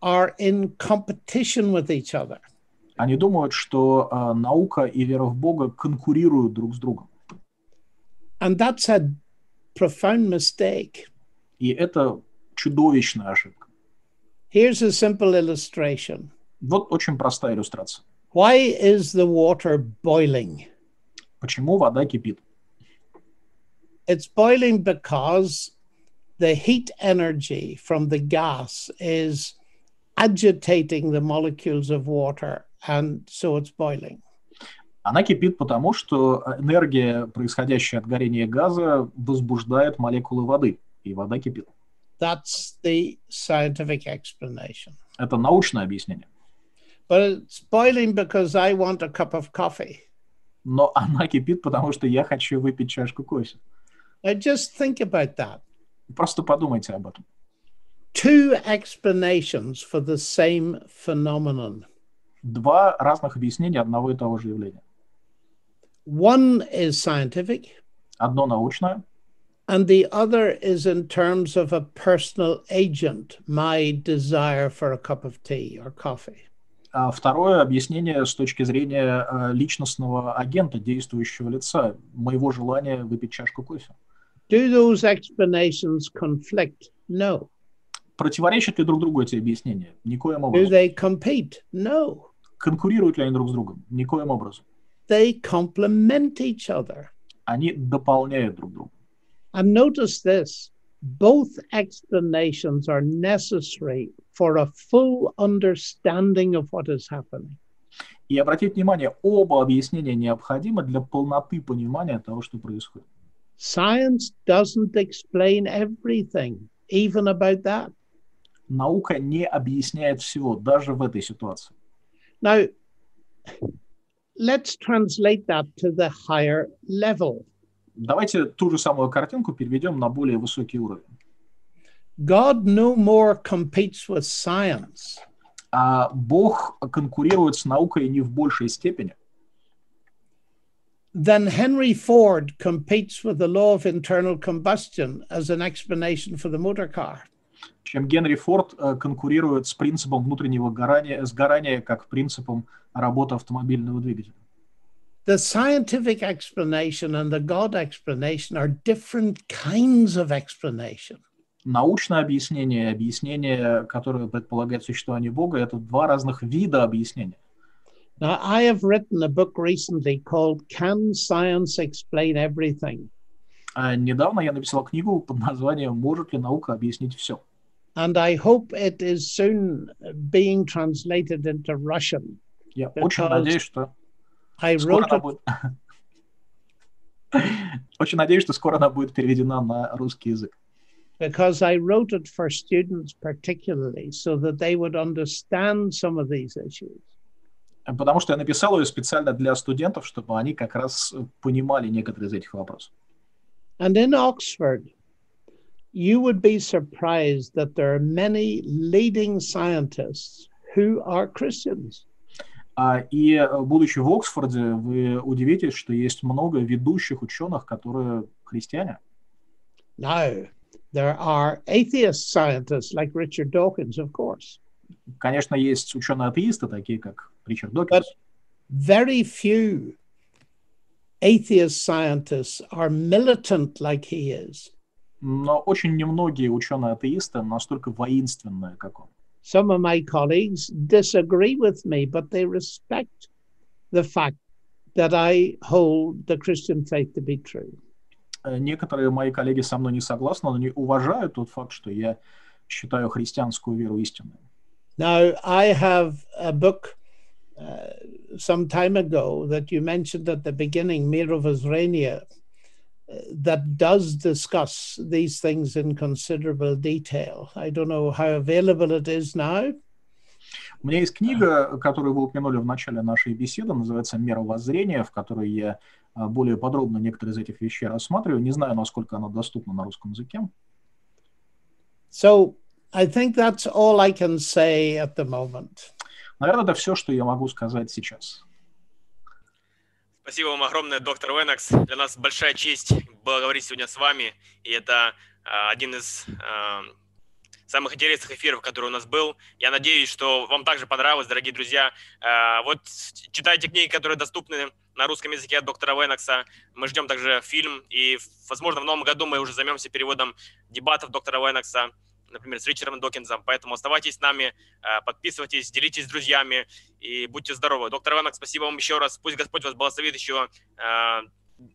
are in competition with each other. Они думают, что а, наука и вера в Бога конкурируют друг с другом. And that's a profound mistake. И это чудовищная ошибка. Here's a simple illustration. Вот очень простая иллюстрация. Why is the water boiling? Почему вода кипит? It's boiling because the heat energy from the gas is agitating the molecules of water, and so it's boiling. Она кипит потому, что энергия, происходящая от горения газа, возбуждает молекулы воды, и вода кипит. That's the scientific explanation. Это научное объяснение. But it's boiling because I want a cup of coffee. Но она кипит, потому что я хочу выпить чашку кофе. Now just think about that. Просто подумайте об этом. Two explanations for the same phenomenon. Два разных объяснения одного и того же явления. One is scientific, Одно научное, and the other is in terms of a personal agent, my desire for a cup of tea or coffee. а второе объяснение с точки зрения э, личностного агента, действующего лица, моего желания выпить чашку кофе. Do those explanations conflict? No. Противоречат ли друг другу эти объяснения? Никоим Do образом. they compete? No. Конкурируют ли они друг с другом? Никоим образом. They complement each other. Они дополняют друг друга. And notice this both explanations are necessary for a full understanding of what is happening. И обратите внимание, оба объяснения необходимы для полноты понимания того, что происходит. Science doesn't explain everything, even about that. Наука не объясняет всего, даже в этой ситуации. Now, let's translate that to the higher level. Давайте ту же самую картинку переведем на более высокий уровень. God no more competes with science А Бог конкурирует с наукой не в большей степени, than Henry Ford competes with the law of internal combustion as an explanation for the motor car. Чем Генри Форд э, конкурирует с принципом внутреннего горания, сгорания как принципом работы автомобильного двигателя. The scientific explanation and the God explanation are different kinds of explanation. Научное объяснение и объяснение, которое предполагает существование Бога, это два разных вида объяснения. Now, I have written a book recently called Can Science Explain Everything? А недавно я написал книгу под названием «Может ли наука объяснить все?». And I hope it is soon being translated into Russian. Я Because очень надеюсь, что I скоро wrote она it, будет... Очень надеюсь, что скоро она будет переведена на русский язык. because I wrote it for students particularly so that they would understand some of these issues. Потому что я написал ее специально для студентов, чтобы они как раз понимали некоторые из этих вопросов. And in Oxford, you would be surprised that there are many leading scientists who are Christians. А, И э, будучи в Оксфорде, вы удивитесь, что есть много ведущих ученых, которые христиане. Now, there are atheist scientists like Richard Dawkins, of course, Конечно, есть ученые-атеисты, такие как Ричард Докинс, very few atheist scientists are militant like he is. Но очень немногие ученые-атеисты настолько воинственные, как он. Some of my colleagues disagree with me, but they respect the fact that I hold the Christian faith to be true. Э, Некоторые мои коллеги со мной не согласны, но они уважают тот факт, что я считаю христианскую веру истинной. Now, I have a book uh, some time ago that you mentioned at the beginning, Mira Воззрения, uh, that does discuss these things in considerable detail. I don't know how available it is now, У меня есть книга, которую вы упомянули в начале нашей беседы, называется «Мера воззрения», в которой я а, более подробно некоторые из этих вещей рассматриваю. Не знаю, насколько она доступна на русском языке. So I think that's all I can say at the moment. Наверное, это все, что я могу сказать сейчас. Спасибо вам огромное, доктор Венекс. Для нас большая честь было говорить сегодня с вами. И это а, один из а, самых интересных эфиров, который у нас был. Я надеюсь, что вам также понравилось, дорогие друзья. А, Вот читайте книги, которые доступны на русском языке от доктора Венекса. Мы ждем также фильм. И, возможно, в новом году мы уже займемся переводом дебатов доктора Венекса, например, с Ричардом Докинзом. Поэтому оставайтесь с нами, а, подписывайтесь, делитесь с друзьями и будьте здоровы. Доктор Венекс, спасибо вам еще раз. Пусть Господь вас благословит еще а,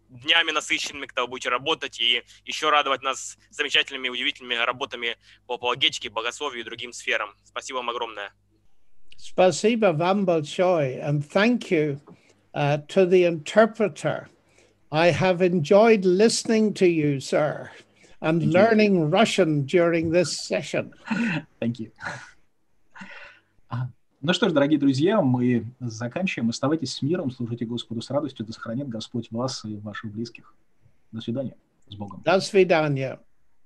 днями насыщенными, когда вы будете работать и еще радовать нас замечательными, удивительными работами по апологетике, богословию и другим сферам. Спасибо вам огромное. Spasiba вам большое, and thank you uh, to the interpreter. I have enjoyed listening to you, sir, and Thank you. learning Russian during this session. Thank you. Ага. Ну что ж, дорогие друзья, мы заканчиваем. Оставайтесь с миром, служите Господу с радостью, да сохранит Господь вас и ваших близких. До свидания. С Богом. До свидания.